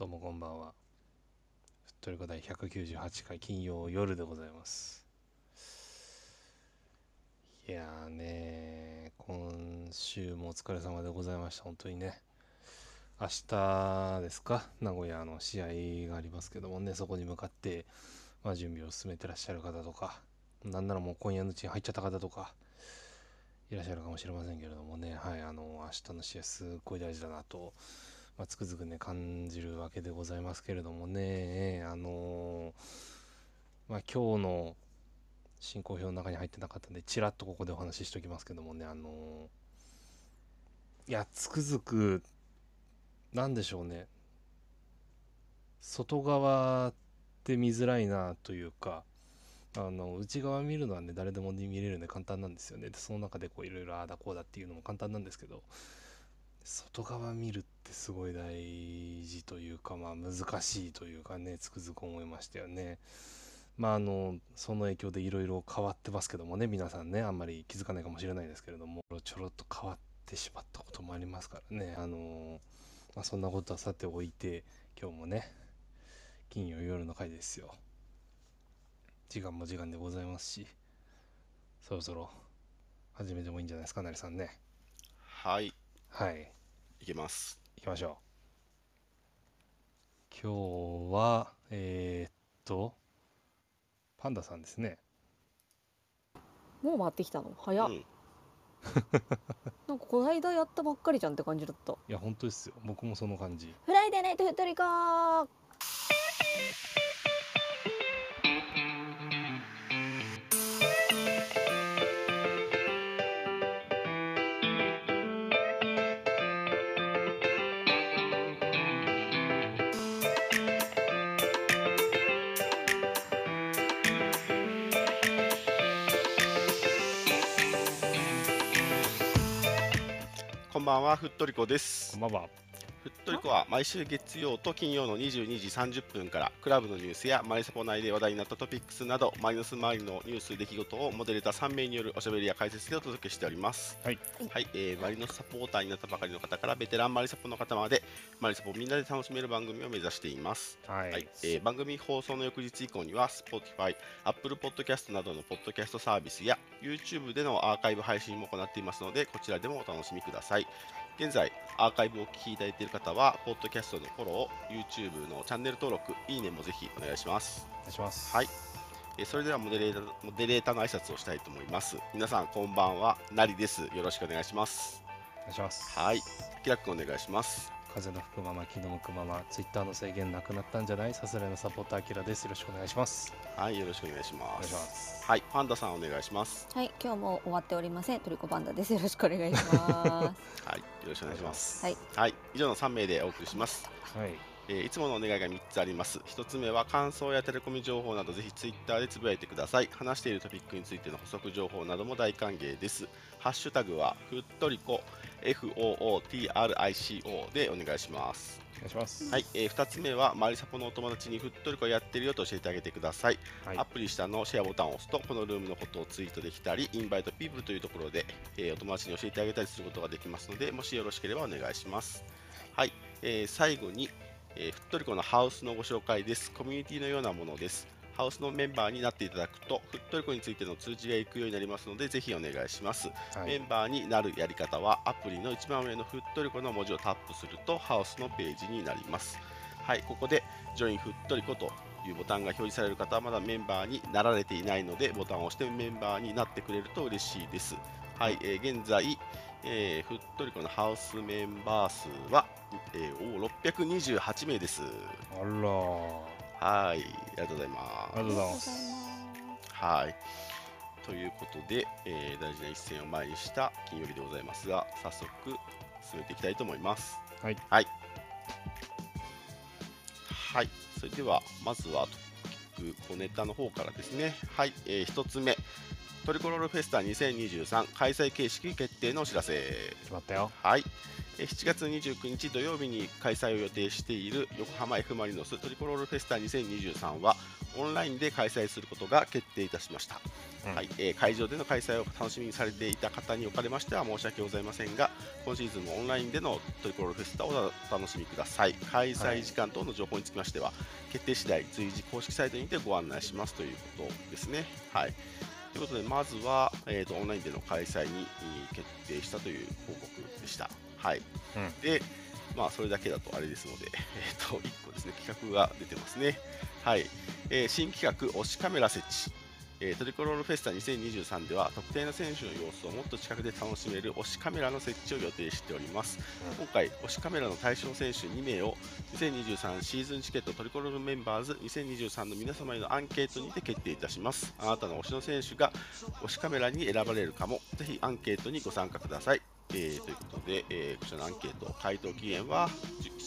どうもこんばんは。ふっとりこ第198回金曜夜でございます。いやーね、今週もお疲れ様でございました。本当にね。明日ですか、名古屋の試合がありますけどもね、そこに向かって、まあ、準備を進めてらっしゃる方とか、なんならもう今夜のうちに入っちゃった方とか、いらっしゃるかもしれませんけれどもね、はい、あの、明日の試合すっごい大事だなと、まあ、つくづくね、感じるわけでございますけれどもね、あのまあ、今日の進行表の中に入ってなかったんで、ちらっとここでお話ししておきますけどもね、あのいや、つくづく、なんでしょうね、外側って見づらいなというか、あの内側見るのはね誰でも見れるんで簡単なんですよね。でその中でこういろいろああだこうだっていうのも簡単なんですけど外側見るってすごい大事というかまあ難しいというかねつくづく思いましたよね。まああのその影響でいろいろ変わってますけどもね皆さんねあんまり気づかないかもしれないですけれどもちょろっと変わってしまったこともありますからね。あのまあそんなことはさておいて今日もね金曜夜の回ですよ。時間も時間でございますしそろそろ始めてもいいんじゃないですかなりさんね。はい、はいいけます。行きましょう。今日はえー、っとパンダさんですね。もう回ってきたの？早っ、うん、なんかこの間やったばっかりじゃんって感じだった。いや本当ですよ。僕もその感じ。フライデーナイトフットリコこんばんは、ふっとりこですこん。ばんはふっとりこは毎週月曜と金曜の22時30分からクラブのニュースやマリサポ内で話題になったトピックスなどマイナス周りのニュース出来事をモデレーター3名によるおしゃべりや解説でお届けしております。はい、はい。えーマリノスサポーターになったばかりの方からベテランマリサポの方までマリサポをみんなで楽しめる番組を目指しています。はい、はい。えー番組放送の翌日以降には Spotify、Apple Podcast などのポッドキャストサービスや YouTube でのアーカイブ配信も行っていますのでこちらでもお楽しみください現在アーカイブをお聞きいただいている方はポッドキャストのフォロー YouTube のチャンネル登録いいねもぜひお願いします。お願いします。はい。えーそれではモデレーターモデレーターの挨拶をしたいと思います。皆さんこんばんは。なりです。よろしくお願いします。お願いします。はい。キラックお願いします風の吹くまま気の向くままツイッターの制限なくなったんじゃない？さすらいのサポーターアキラです。よろしくお願いします。はいよろしくお願いしまお願いしすます。はいパンダさんお願いします。はい今日も終わっておりません。トリコパンダです。よろしくお願いします。はいよろしくお願いします。はい。はい、以上の3名でお送りします。はい。えーいつものお願いが3つあります。1つ目は感想やテレコミ情報などぜひツイッターでつぶやいてください。話しているトピックについての補足情報なども大歓迎です。ハッシュタグはふっとりこ FOOTRICO でお願いします。お願いします。はい、え2つ目はマリサポのお友達にふっとりこやってるよと教えてあげてください。はい。アプリ下のシェアボタンを押すとこのルームのことをツイートできたりインバイトピープルというところで、えーお友達に教えてあげたりすることができますのでもしよろしければお願いします。はい、えー最後に、えーふっとりこのハウスのご紹介です。コミュニティのようなものですハウスのメンバーになっていただくとふっとりこについての通知が行くようになりますのでぜひお願いします、はい。メンバーになるやり方はアプリの一番上のふっとりこの文字をタップするとハウスのページになります。はいここでジョインふっとりこというボタンが表示される方はまだメンバーになられていないのでボタンを押してメンバーになってくれると嬉しいです。はい、えー現在、えーふっとりこのハウスメンバー数は、えーおー628名です。あらはいありがとうございあますりがとうございますはい。ということで、えー大事な一戦を前にした金曜日でございますが、早速進めていきたいと思います。はい。はい。はい。それでは、まずはトピック小ネタの方からですね。はい。え1つ目。トリコロールフェスタ2023開催形式決定のお知らせ。決まったよはい。えー7月29日土曜日に開催を予定している横浜 F・ マリノストリコロールフェスタ2023はオンラインで開催することが決定いたしました、うん。はいえー会場での開催を楽しみにされていた方におかれましては申し訳ござい。ませんが今シーズンもオンラインでのトリコロールフェスタをお楽しみください。開催時間等の情報につきましては、決定次第随時公式サイトにてご案内しますということですね。はい。ということで、まずは、えー、とオンラインでの開催にえー決定したという報告でした。はい、うん。で、まあ、それだけだとあれですので、えー、と1個ですね、企画が出てますね。はい。えー新企画、推しカメラ設置。えートリコロールフェスタ2023では特定の選手の様子をもっと近くで楽しめる推しカメラの設置を予定しております、うん。今回推しカメラの対象選手2名を2023シーズンチケットトリコロールメンバーズ2023の皆様へのアンケートにて決定いたします。あなたの推しの選手が推しカメラに選ばれるかもぜひアンケートにご参加くださいえーということで、えーこちらのアンケート回答期限は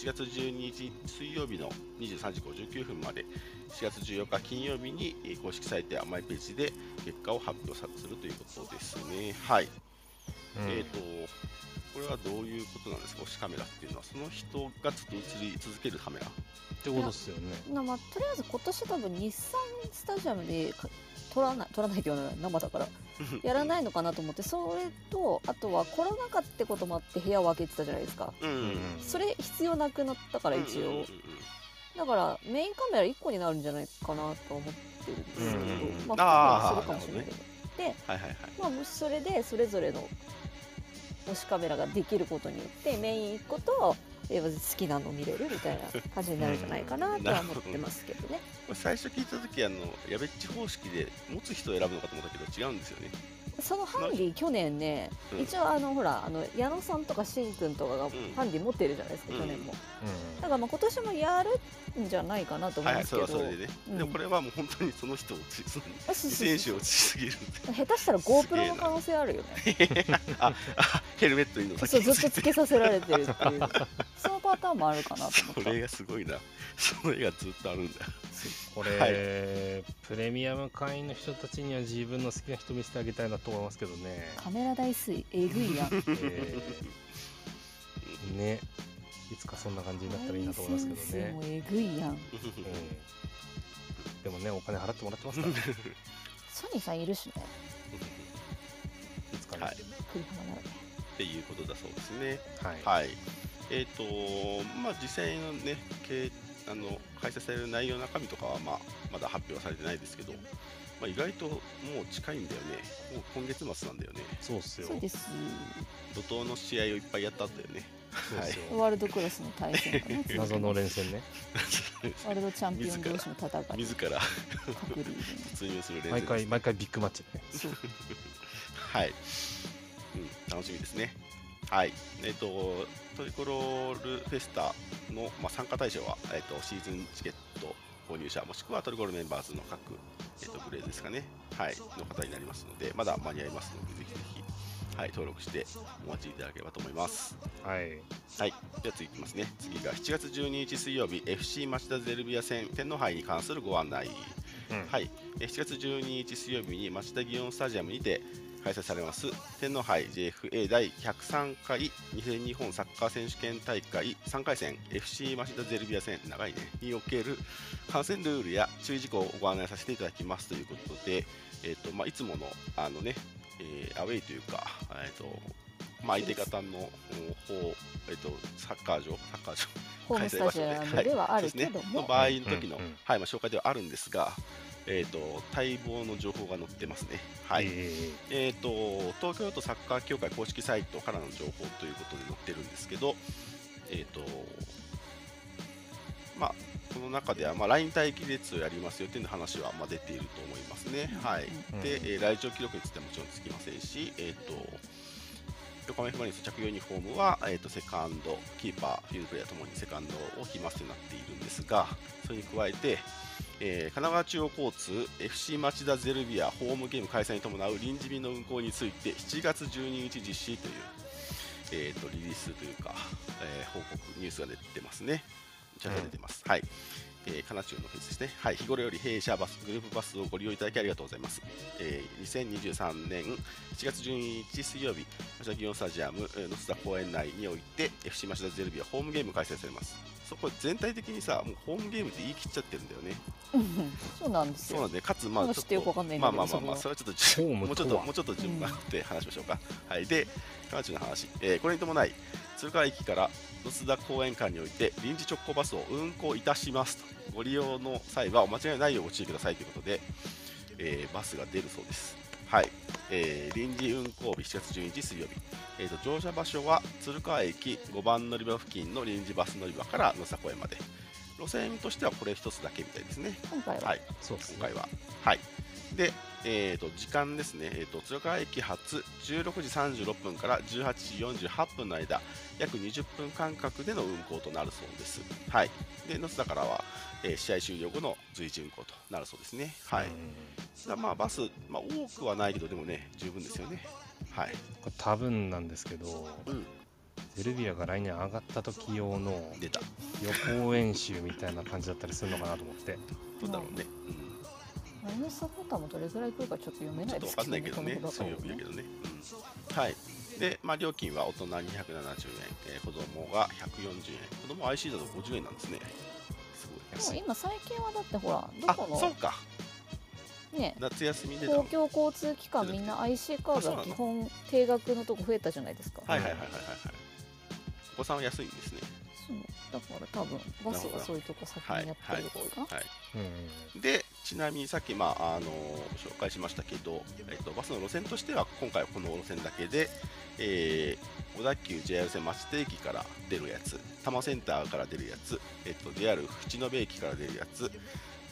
7月12日水曜日の23時59分まで4月14日金曜日にえー公式サイトやマイページで結果を発表さするということですね。はい。うんえっ、と、これはどういうことなんですか、推しカメラっていうのは、その人がずっと映り続けるカメラ。ってことですよね。なまあ、とりあえず今年多分日産スタジアムでか撮らない撮らないって言わない生だから。やらないのかなと思ってそれとあとはコロナ禍ってこともあって部屋を分けてたじゃないですか。うん。うんうんそれ必要なくなったから一応。うんうんうんうん。だからメインカメラ1個になるんじゃないかなと思ってるんですけど、うん。うんまあーあ2個するかもしれないけど、ではいはいはい。まあそれでそれぞれの推しカメラができることによってメイン1個とえー好きなの見れるみたいな感じになるんじゃないかなとは思ってますけどね。これ最初聞いたとき、あの、やべっち方式で持つ人を選ぶのかと思ったけど、違うんですよね。そのハンディ去年ね、うん一応あのほらあの矢野さんとかしんくんとかがんハンディ持ってるじゃないですか、うん去年も。うだからまあ今年もやるんじゃないかなと思はいはい、いますけど、それはそれでもこれはもう本当にその人を映し、その選手を映しすぎるんで。下手したら GoPro の可能性あるよね。あ、あヘルメットにのそうずっとつけさせられてるっていうそのパターンもあるかなと思った。それがすごいな。それがずっとあるんだ。これ、はいプレミアム会員の人たちには自分の好きな人見せてあげたいなと思いますけどね、カメラ台数えぐいやん。えーねいつかそんな感じになったらいいなと思いますけどねも、えぐいやん。うん、でもねお金払ってもらってますから、ね、ソニーさんいるしね。いつかねはい栗浜ならね。っていうことだそうですね。はい、はい。えっ、と、まあ、実際のね、けあの開催される内容、中身とかは、まあ、まだ発表はされてないですけど、まあ、意外ともう近いんだよね。もう今月末なんだよね。そうっすよそうです。怒涛の試合をいっぱいやったんだよね。そうっすよ、ワールドクラスの対戦がね。謎の連戦ねワールドチャンピオン同士の戦い。自ら各リーグに突入する連毎戦回毎回ビッグマッチねそう。はい、うん、楽しみですね。はい、えっ、と、トリコロールフェスタの、まあ、参加対象は、えっ、と、シーズンチケット購入者、もしくはトリコロールメンバーズの各、えっ、と、グレードですかね、はい、の方になりますので、まだ間に合いますので、ぜひぜひ、はい、登録してお待ちいただければと思います。はいはい、では次いきますね。次が7月12日水曜日、FC 町田ゼルビア戦天皇杯に関するご案内。うんはい、えー7月12日水曜日に町田祇園スタジアムにて開催されます。天皇杯 JFA 第103回2000日本サッカー選手権大会3回戦 FC 町田ゼルビア戦長いね。における観戦ルールや注意事項をご案内させていただきます。ということで、えーとまあ、いつものあのね、えーアウェイというか、えーとまあ、相手方の方、えー、とサッカー場サッカー場ホームスタジアムではあるけども。そうですね。の。場合の時の、うんうん。はい。まあ、紹介ではあるんですが、えー、と待望の情報が載ってますね。はい。ええー、と東京都サッカー協会公式サイトからの情報ということで載ってるんですけど、えーとまあ、この中では、まあ、LINE 待機列をやりますよという話は、まあ、出ていると思いますね。はい。うん。で、えー来場記録についてはもちろんつきませんし、えー、と横浜 F・ マリノス着用ユニフォームは、えー、とセカンド、キーパー、フィールドプレイヤーともにセカンドを着ますとなっているんですが、それに加えて、えー神奈川中央交通 FC 町田ゼルビアホームゲーム開催に伴う臨時便の運行について7月12日実施という、えー、とリリースというか、えー報告ニュースが出てますね。ちゃんと出てます。はい。えー、かなちゅうのフェスですね。はい、日頃より弊社バス、グループバスをご利用いただきありがとうございます。えー、2023年7月12日水曜日、町田祇園スタジアム、えー、野須田公園内において、FC 町田ゼルビアホームゲーム開催されます。そこ全体的にさ、もうホームゲームって言い切っちゃってるんだよね。うんそうなんですよ。そうなんで、かつ、まあ、ちょっまあちょっとまあまあまあまあ、そそれはちょっともうちょっと、もうちょっと順番って話しましょうか。はい、で、かなちゅうの話、えーこれに伴い、鶴川駅から野須田公園間において臨時直行バスを運行いたしますと。ご利用の際はお間違いないようご注意くださいということで、えーバスが出るそうです。はい、えー臨時運行日7月12日水曜日、えーと乗車場所は鶴川駅5番乗り場付近の臨時バス乗り場から野須田公園まで路線としてはこれ一つだけみたいですね。今回は、はいそうですね今回は。はい。で、えー、と時間ですね、えー、と鶴川駅発16時36分から18時48分の間、約20分間隔での運行となるそうです。はい。で、野須田からは、えー試合終了後の随時運行となるそうですね。はい。うんだまあ、バス、まあ、多くはないけど、でもね、十分ですよね。はい。多分なんですけど、うん、ゼルビアが来年上がった時用の出た。予行演習みたいな感じだったりするのかなと思ってどうだろうね。うんマイナスサポーターもどれぐらい来るかちょっと読めないですけどんないけどね、そういうだけどね。うん、はい。で、まあ、料金は大人270円、えー子供が140円、子供 IC だと50円なんですね。すごい。でも今最近はだってほらどあこ、のそうか。ね夏休みでだ。公共交通機関みんな IC カードは基本定額のとこ増えたじゃないですか、はいはいはいはいはいはい。お子さんは安いんですね。だから多分バスはそういうとこ先にやってるとこか。な、はい。うんで、ちなみにさっき、まああの紹介しましたけど、えっと、バスの路線としては、今回はこの路線だけで、えー小田急 JR 線町田駅から出るやつ、多摩センターから出るやつ、えっと、JR 淵野辺駅から出るやつ、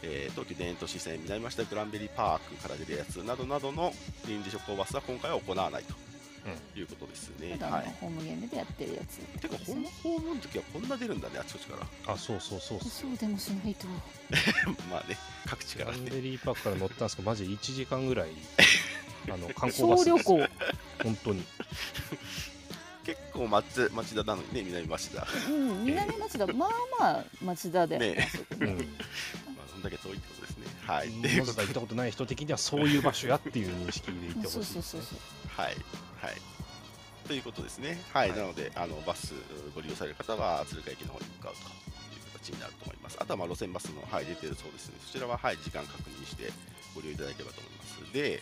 えー東急田園都市線南町田グランベリーパークから出るやつなどなどの臨時直行バスは今回は行わないということですね。ただはい。のホームゲームでやってるやつっててか、ホームの時はこんな出るんだね、あちこちから。あそうそうそうそうでもしないと まあね、各地からね。ランベリーパークから乗ったんですけどマジ1時間ぐらい あの観光バスです小旅行本当に結構町町田なのにね、南町田。うん南町田まあまあ町田だよねねあそこねうん まあ、そんだけ遠いっ。はい。ったことない人的にはそういう場所やっていう認識で行ってほしいはい。はい。ということですね。はい。はいなので、あのバスご利用される方は鶴ヶ駅の方に向かうという形になると思います。あとはまあ路線バスの、はい、出てるそうですね。そちらは、はい、時間確認してご利用いただければと思います。で、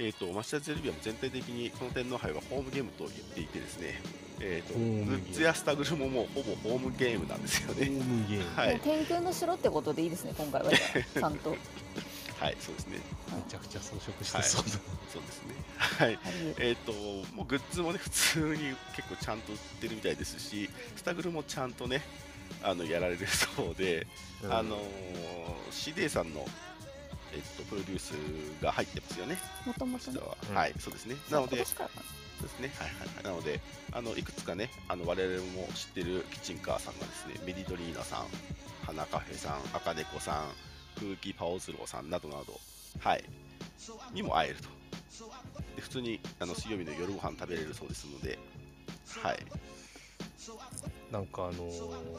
えー、と町田ゼルビアも全体的にこの天皇杯はホームゲームと言っていてですね、えー、とグッズやスタグルももうほぼホームゲームなんですよホーね。ムゲーム、はい。天空の城ってことでいいですね今回は。ちゃんと。はい、そうですね。めちゃくちゃ装飾してそうだ、そうですね。はい。えー、ともうグッズもね普通に結構ちゃんと売ってるみたいですしスタグルもちゃんとねあのやられるそうで、うん。あのー、CD さんの、えっとプロデュースが入ってますよね。もともとねは、うん。はいそうですね。なのでそうですね。はいはいはい。なのであのいくつかねあの我々も知ってるキッチンカーさんがですねメディトリーナさん花カフェさん赤猫さん空気パオズローさんなどなどはいにも会えると。で普通にあの水曜日の夜ご飯食べれるそうですのではい。なんかあのー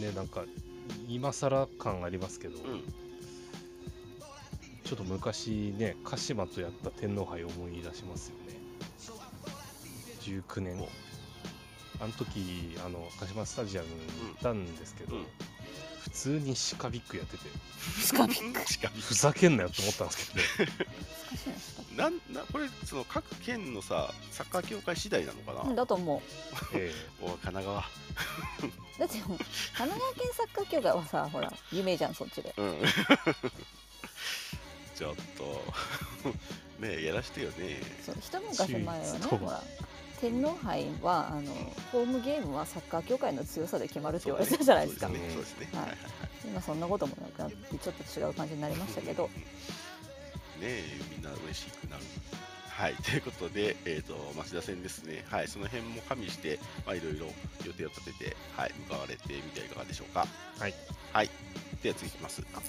ねなんか今更感ありますけど、うんちょっと昔ね鹿島とやった天皇杯を思い出しますよね。19年。お。あの時あの鹿島スタジアムに行ったんですけど、うん。普通にシカビックやってて。スカビックふざけんなよと思ったんですけど。ね難しいなんなこれその各県のさサッカー協会次第なのかな、クうんだと思う。え おい神奈川。だって神奈川県サッカー協会はさほら有名じゃんそっちで。うんちょっと。ねえやらしてよね。そう一昔前はねほら天皇杯はあのホームゲームはサッカー協会の強さで決まるって言われてたじゃないですか。そうですねはい。はいはいはい。今そんなこともなくなってちょっと違う感じになりましたけど。ねえみんな嬉しくなる。はいということで、えー、と町田線ですね。はいその辺も加味してまあいろいろ予定を立ててはい向かわれてみてはいかがでしょうか。はい。はいでは次いきます。あ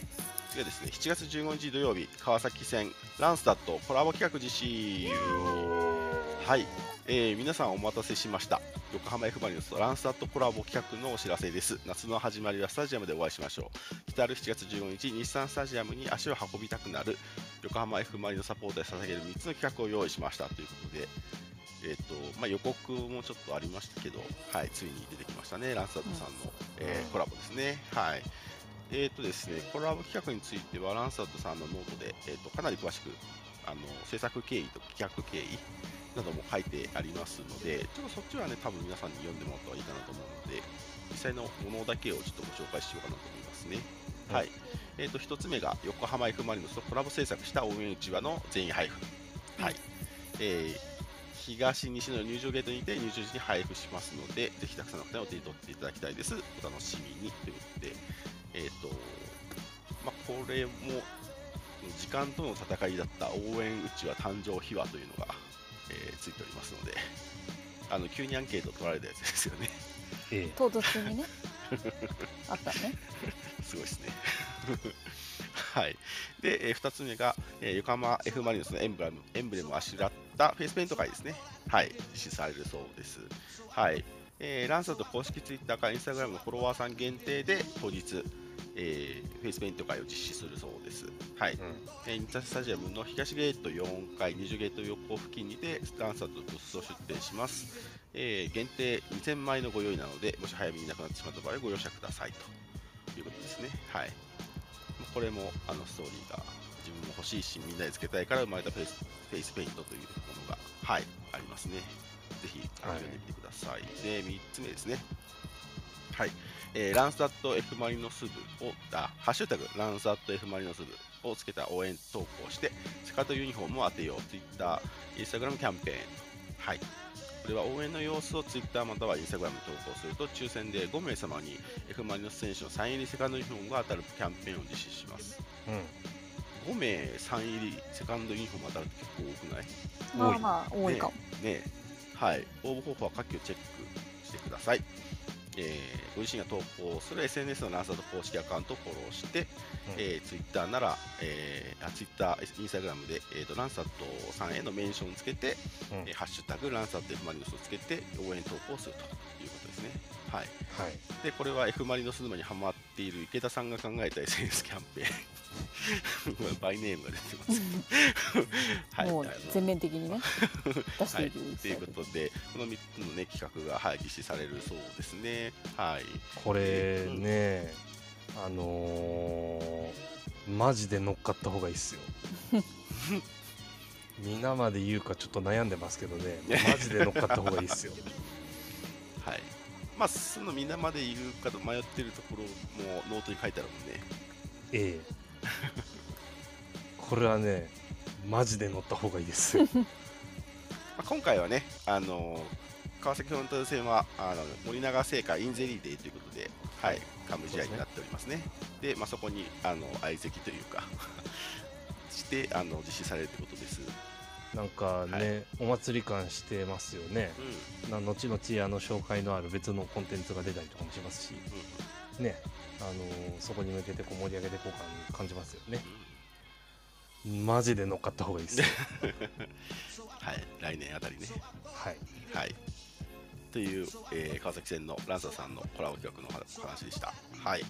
次はですね7月15日土曜日川崎線ランスダットコラボ企画実施。はい、えー皆さんお待たせしました。横浜 F・ マリノスとランスタットコラボ企画のお知らせです。夏の始まりはスタジアムでお会いしましょう。来たる7月15日日産スタジアムに足を運びたくなる横浜 F・ マリノスサポーターに捧げる3つの企画を用意しました。ということでえーとまあ、予告もちょっとありましたけど、はい、ついに出てきましたね、ランスタッドさんの、えーコラボですね。はいえーとですね、コラボ企画については、ランスタッドさんのノートで、えーとかなり詳しくあの制作経緯と企画経緯なども書いてありますので、ちょっとそっちはね、多分皆さんに読んでもらった方がいいかなと思うので、実際のものだけをちょっとご紹介しようかなと思いますね。ははいい、えー、と1つ目が横浜 F・ マリノスとコラボ制作した応援うちわの全員配布。はいえー東西の入場ゲートにて入場時に配布しますので、ぜひたくさんの方にお手に取っていただきたいです。お楽しみにということで、えっ、と、まあ、これも時間との戦いだった応援うちわ誕生秘話というのが、えーついておりますので、あの急にアンケート取られたやつですよね。え唐突にね あったねすごいですね。はい。で、え2つ目が、えー横浜 F・ マリノスのエンブレムエンブレムをあしらったフェイスペイント会ですね。はい。実施されるそうです。はい。えーランスタッド公式ツイッターかインスタグラムのフォロワーさん限定で当日、えーフェイスペイント会を実施するそうです。はい。うんえーインタースタジアムの東ゲート4階、20ゲート横付近にてランスタッドブースを出店します。えー限定2000枚のご用意なので、もし早めになくなってしまった場合はご容赦くださいということですね。はい。まあこれもあのストーリーが自分も欲しいし、みんなでつけたいから生まれたフェイスフェイスペイントというものが、はい、ありますね。ぜひ読んでみてください。で、3つ目ですね。はい。えーランスタット F マリノス部を、あ、ハッシュタグ、ランスタッド F マリノス部をつけた応援投稿して、スカートユニフォームを当てよう。Twitter、Instagram キャンペーン。はい。これは応援の様子を Twitter または Instagram に投稿すると、抽選で5名様に F マリノス選手のサイン入りセカンドユニフォームが当たるキャンペーンを実施します。うん5名サイン入りセカンドユニフォーム当たるって結構多くない？まあまあ多いかも、ねえはい、応募方法は下記をチェックしてください。えーご自身が投稿する SNS のランサード公式アカウントをフォローして、うん。えー、Twitter なら、えー、あ Twitter、Instagram で、えーとランサットさんへのメンションをつけて、うん。えーハッシュタグランサット F マリノスをつけて応援投稿するということですね。はい、はい。でこれは F・ マリノス沼にハマっている池田さんが考えた SNS キャンペーン バイネームが出てます、はい、もう全面的にね 出してはい、ということで、この3つの、ね、企画が、はい、実施されるそうですね。はい、これねあのーマジで乗っかった方がいいっすよ。皆まで言うかちょっと悩んでますけどねマジで乗っかった方がいいっすよ。はい。まあ、そのみんなまでいるかと迷ってるところもノートに書いてあるもんね。ええ これはねマジで乗った方がいいです。よ まあ、今回はね、あの川崎フロンターレ戦はあの森永製菓インゼリーデーということで、はい、冠試合になっておりますね。で、まあ、そこにあの相席というか してあの実施されるということです。なんかね、お祭り感してますよね。うん。な後々あの紹介のある別のコンテンツが出たりとかもしますし。うん。ねあのーそこに向けてこう盛り上げていこうか感じますよねうんマジで乗っかった方がいいですよ はい、来年あたりね。はいはい。という、えー川崎戦のランサーさんのコラボ企画のお話でした。はい。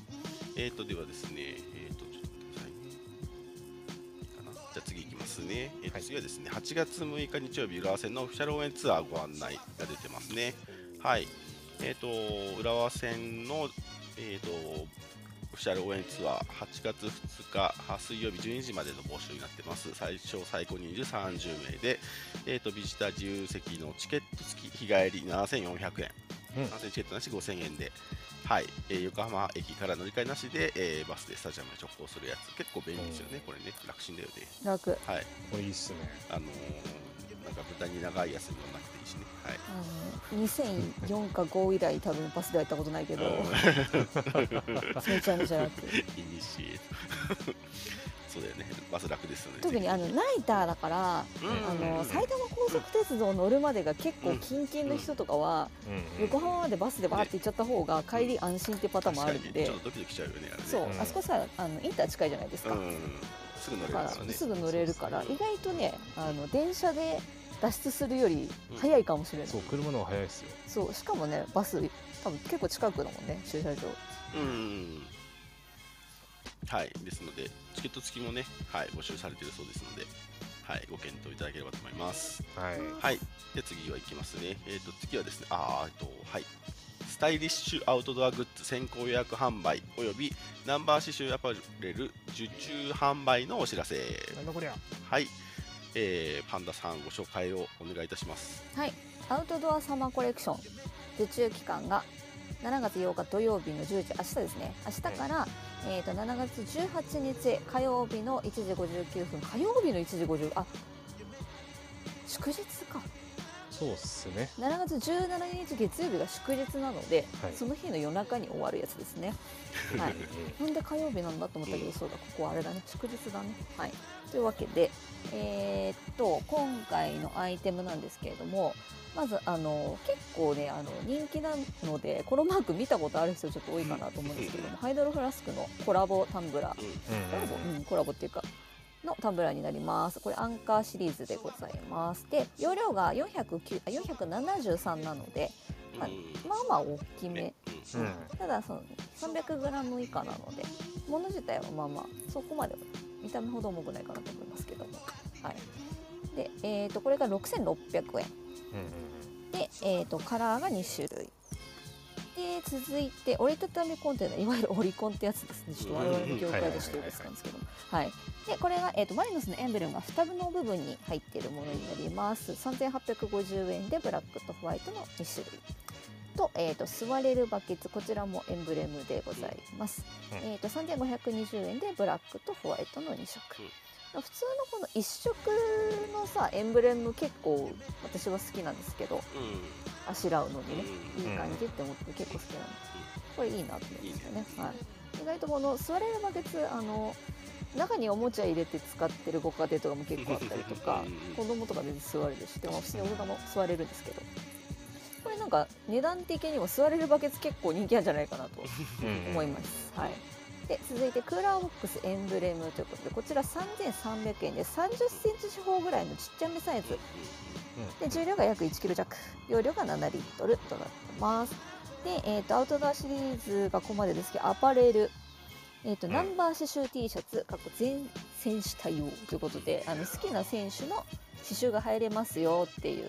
えーと、ではですね、えっと待ってください。いいかなじゃあ次いきますね。えーとはい次はですね、8月6日日曜日、浦和戦のオフィシャル応援ツアーご案内が出てますね。はい。えっ、と、浦和戦の、えっ、と、オフィシャル応援ツアー8月2日は水曜日12時までの募集になってます。最小最高人数30名で、えー、とビジター自由席のチケット付き日帰り7400円、うん。チケットなし5000円で、はい。えー横浜駅から乗り換えなしで、えーバスでスタジアムに直行するやつ。結構便利ですよね、これね。楽ちんだよね。楽。はい。これいいっすね。あのーなんか豚に長い休みもなくていいしね。はい。あの2004か5以来多分バスでは行ったことないけど。めちゃめちゃ楽イニシエそうだよね。バス楽ですよね。特にあのナイターだからうん。あの埼玉高速鉄道乗るまでが結構キンキンの人とかはうん横浜までバスでバーって行っちゃった方が帰り安心ってパターンもあるんで。ちょっとドキドキしちゃうよねあれね。そう。うんあそこさあのインター近いじゃないですか。うんすぐ乗れるだかららすぐ乗れるから。意外とねあの電車で脱出するより早いかもしれない、そう車の方が早いですよ。そうしかもねバス多分結構近くだもんね駐車場。うんはいですのでチケット付きもねはい募集されているそうですのではいご検討いただければと思います。はい。はいで次はいきますね。えっ、と次はですねあーえっとはい。スタイリッシュアウトドアグッズ先行予約販売およびナンバー刺繍アパレル受注販売のお知らせ。なんだこりゃ。はい、えーパンダさんご紹介をお願いいたします。はい。アウトドアサマーコレクション受注期間が7月8日土曜日の10時明日ですね。明日から、えー、と7月18日火曜日の1時59分火曜日の1時50あ祝日？かそうっすね。7月17日月曜日が祝日なので、はい。その日の夜中に終わるやつですね。はい。なん。で火曜日なんだと思ったけど、そうだ、ここはあれだね、祝日だね。はい。というわけで、えーっと、今回のアイテムなんですけれども、まず、あの、結構ね、あの、人気なので、このマーク見たことある人ちょっと多いかなと思うんですけども、ハイドロフラスクのコラボタンブラー、うん。コラボ、うん、コラボっていうか、のタンブラーになります。これアンカーシリーズでございます。で、容量が409あ473なので、まあまあまあ大きめ。ただその 300g 以下なので物自体はまあまあそこまでは見た目ほど重くないかなと思いますけども。はい。で、えー、とこれが6600円。で、えー、とカラーが2種類で続いて折りたたみコンテナいわゆるオリコンってやつですね。ちょっと我々の業界でしてるやつなんですけども。はいでこれが、えー、とマリノスのエンブレムが双の部分に入っているものになります。3850円でブラックとホワイトの2種類と,、えー、と座れるバケツこちらもエンブレムでございます、うん。えー、と3520円でブラックとホワイトの2色、普通のこの1色のさエンブレム結構私は好きなんですけどあしらうのにねいい感じって思って結構好きなのこれいいなと思いましたね。はい、意外とこの座れるバケツあの中におもちゃ入れて使ってるご家庭とかも結構あったりとか子供とか全然座れるしでも普通に大人も座れるんですけど。これなんか値段的にも座れるバケツ結構人気なんじゃないかなとうん。思います。はい。で続いてクーラーボックスエンブレムということでこちら3300円で30センチ四方ぐらいのちっちゃめサイズ。で重量が約1キロ弱。容量が7リットルとなってます。で、えー、とアウトドアシリーズがここまでですけどアパレル。えーとうん。ナンバー刺繍 T シャツ過去全選手対応ということであの好きな選手の刺繍が入れますよっていう、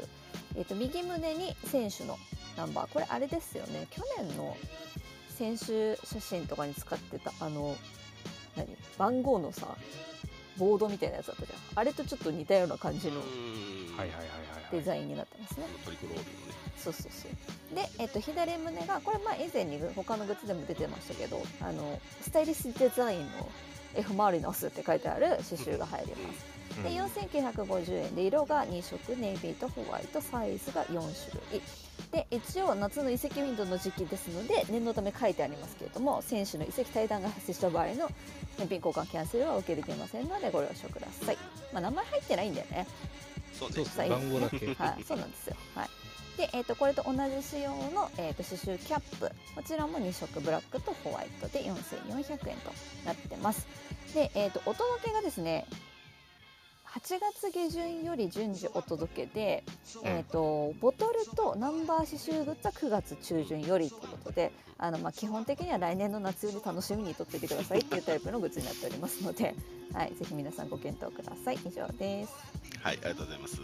えー、と右胸に選手のナンバー。これあれですよね。去年の選手写真とかに使ってたあの何？番号のさボードみたいなやつだったじゃん。あれとちょっと似たような感じのデザインになってますね。トリコロールのね。そうそうそう。で、えっと、左胸がこれまあ以前に他のグッズでも出てましたけどあのスタイリッシュデザインの F マリノスって書いてある刺繍が入りますで4950円で色が2色ネイビーとホワイトサイズが4種類。で一応夏の移籍ウィンドウの時期ですので念のため書いてありますけれども選手の移籍対談が発生した場合の返品交換キャンセルは受け入れていませんのでご了承ください、まあ、名前入ってないんだよね。そうね。そうそう番号だけ。はい、そうなんですよ。はい。で、えー、とこれと同じ仕様の、えー、と刺繍キャップ。こちらも2色ブラックとホワイトで4400円となってます。で、えー、とお届けがですね8月下旬より順次お届けで、えー、とボトルとナンバー刺繍グッズは9月中旬よりということであの、まあ、基本的には来年の夏より楽しみにとっていてくださいっていうタイプのグッズになっておりますので、はい、ぜひ皆さんご検討ください。以上です。はいありがとうございます。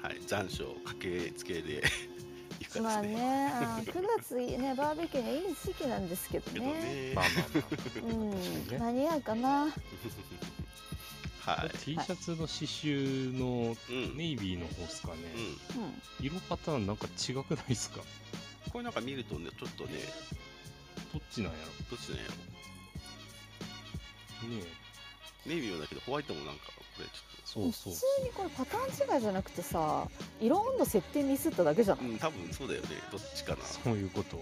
はい残暑かけつけで いくかまあで。すねね、あー 9月ね、バーベキューがいい時期なんですけどけどね。ねまあまあまうん、ね。間に合うかな。はあ T シャツの刺繍のネイビーの方っすかね。うん。うん、色パターンなんか違くないっすか？これなんか見るとねちょっとねどっちなんやどっちなんやろ？ろねネイビーはだけどホワイトもなんかこれちょっそうそう普通にこれパターン違いじゃなくてさ、色温度設定ミスっただけじゃない。とうん多分そうだよね。どっちかな。そういうこと？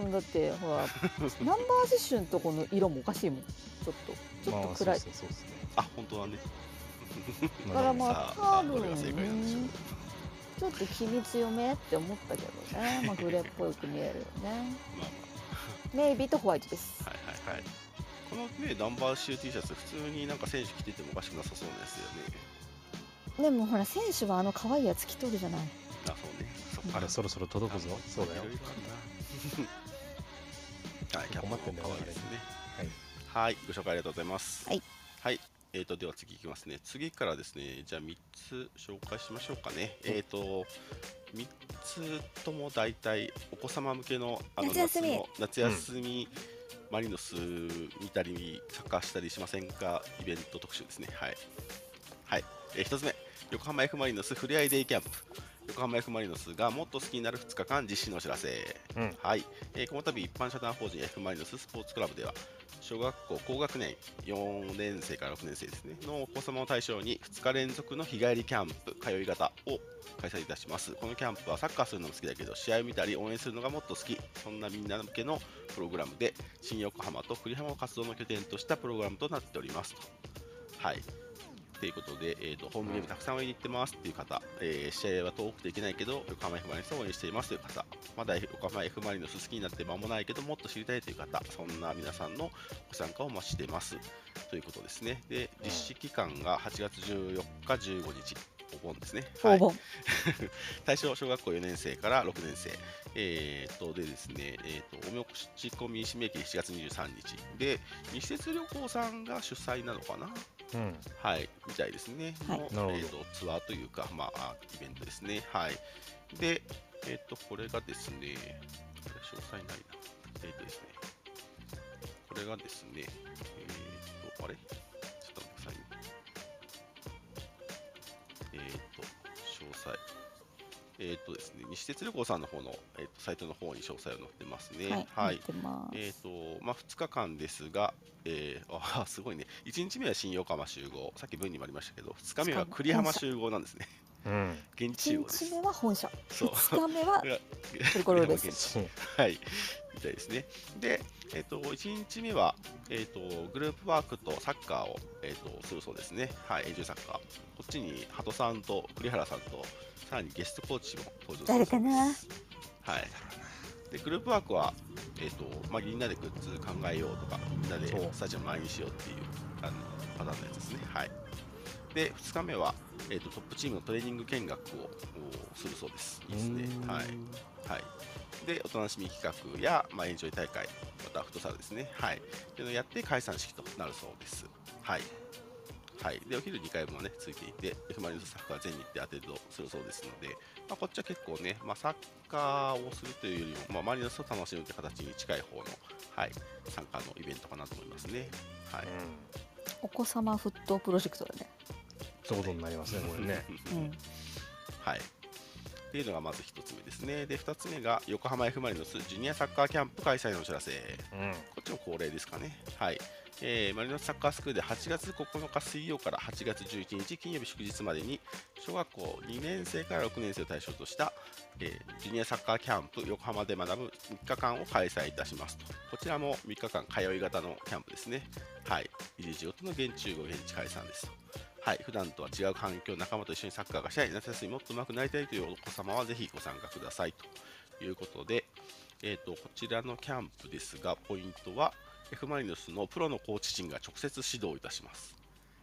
うん、だって、ほら、ナンバー刺繍のとこの色もおかしいもん。ちょっと、ちょっと暗い。まあそうそうそうっすねあ本当はね。だからまあ、さ多分あこれが正解なんでしょうちょっと機密読めって思ったけどね。まあ、グレーっぽく見えるよね。まあネイビーとホワイトです。はいはいはい。このねナンバーシュー T シャツ普通になんか選手着ててもおかしくなさそうなやつだよね。でもほら選手はあの可愛いやつ着とるじゃない。あそうね。そあれそろそろ届くぞ。そうだよ。はい、キャップ困ってんだよねですね。はい、はい、ご紹介ありがとうございます。はい。はい、えーと、では次いきますね。次からですね、じゃあ3つ紹介しましょうかね。えっ、ー、と、3つとも大体お子様向けのあの夏休み夏休み、うん、マリノス見たり、サッカーしたりしませんか？イベント特集ですね。はい。はい、えー、1つ目、横浜 F マリノスふれあいデイキャンプ。横浜 F・ マリノスがもっと好きになる2日間実施のお知らせ、うん、はい。えー、この度一般社団法人 F・ マリノススポーツクラブでは小学校高学年4年生から6年生ですねのお子様を対象に2日連続の日帰りキャンプ通い方を開催いたします。このキャンプはサッカーするのも好きだけど試合を見たり応援するのがもっと好きそんなみんな向けのプログラムで新横浜と栗浜を活動の拠点としたプログラムとなっておりますと。はいということで、えーと、ホームゲームたくさん応援に行ってますっていう方、えー、試合は遠くていけないけど、横浜 F・ マリノスを応援していますという方、まだ横浜 F・ マリノス好きになって間もないけど、もっと知りたいという方、そんな皆さんのご参加をお待ちしていますということですね。で、実施期間が8月14日、15日。お盆ですね。はい、対象小学校4年生から6年生。えー、とでですね、えーと、お申し込み締め切り7月23日。で、西鉄旅行さんが主催なのかなうん、はい、みたいですね、はい、の、えーと、ツアーというか、まあ、イベントですね。はい、で、えっ、ー、と、これがですね、詳細ないな。えっ、ー、とですね、これがですね、えっ、ー、と、あれ？えっ、ー、とですね、西鉄旅行さんの方の、えーと、サイトの方に詳細を載ってますね。はい。はい、えっ、ー、と、まあ、2日間ですが、えー、あすごいね、1日目は新横浜集合、さっき文にもありましたけど、2日目は栗浜集合なんですね。うん、現地集合です。1日目は本社、そう2日目はトリコロールです。はい、みたいですね。で、えっ、ー、と、1日目は、えっ、ー、と、グループワークとサッカーを、えっ、ー、と、するそうですね。はい、永住サッカー。こっちに、鳩さんと栗原さんと、さらにゲストコーチも登場誰かな？はいでグループワークは、えーとまあ、みんなでグッズ考えようとかみんなでスタジアム前にしようっていうあのパターンのやつですねはいで2日目は、えーと、トップチームのトレーニング見学をするそうです。いいですね。はい、はい、でお楽しみ企画や、まあ、エンジョイ大会またフットサルですね。はい。っていうのをやって解散式となるそうです。はい。はい、でお昼2回分はねついていて F・ マリノススタッフは全日程アテンドするそうですので、まあ、こっちは結構ね、まあ、サッカーをするというよりも、まあ、マリノスを楽しむという形に近い方の、はい、参加のイベントかなと思いますね。はい、うん、お子様沸騰プロジェクトだね。そういうことになりますね、これね。うん、はいっていうのがまず1つ目ですね。で、2つ目が横浜 F・ マリノスジュニアサッカーキャンプ開催のお知らせ。うん、こっちも恒例ですかね。はい。えー、マリノスサッカースクールで8月9日水曜から8月11日金曜日祝日までに小学校2年生から6年生を対象とした、えー、ジュニアサッカーキャンプ横浜で学ぶ3日間を開催いたしますとこちらも3日間通い型のキャンプですねはい入り仕事の現中語現地解散ですとはい普段とは違う環境仲間と一緒にサッカーがしたい夏休みもっと上手くなりたいというお子様はぜひご参加くださいということで、えーとこちらのキャンプですがポイントは F・ マリノスのプロのコーチ陣が直接指導いたします、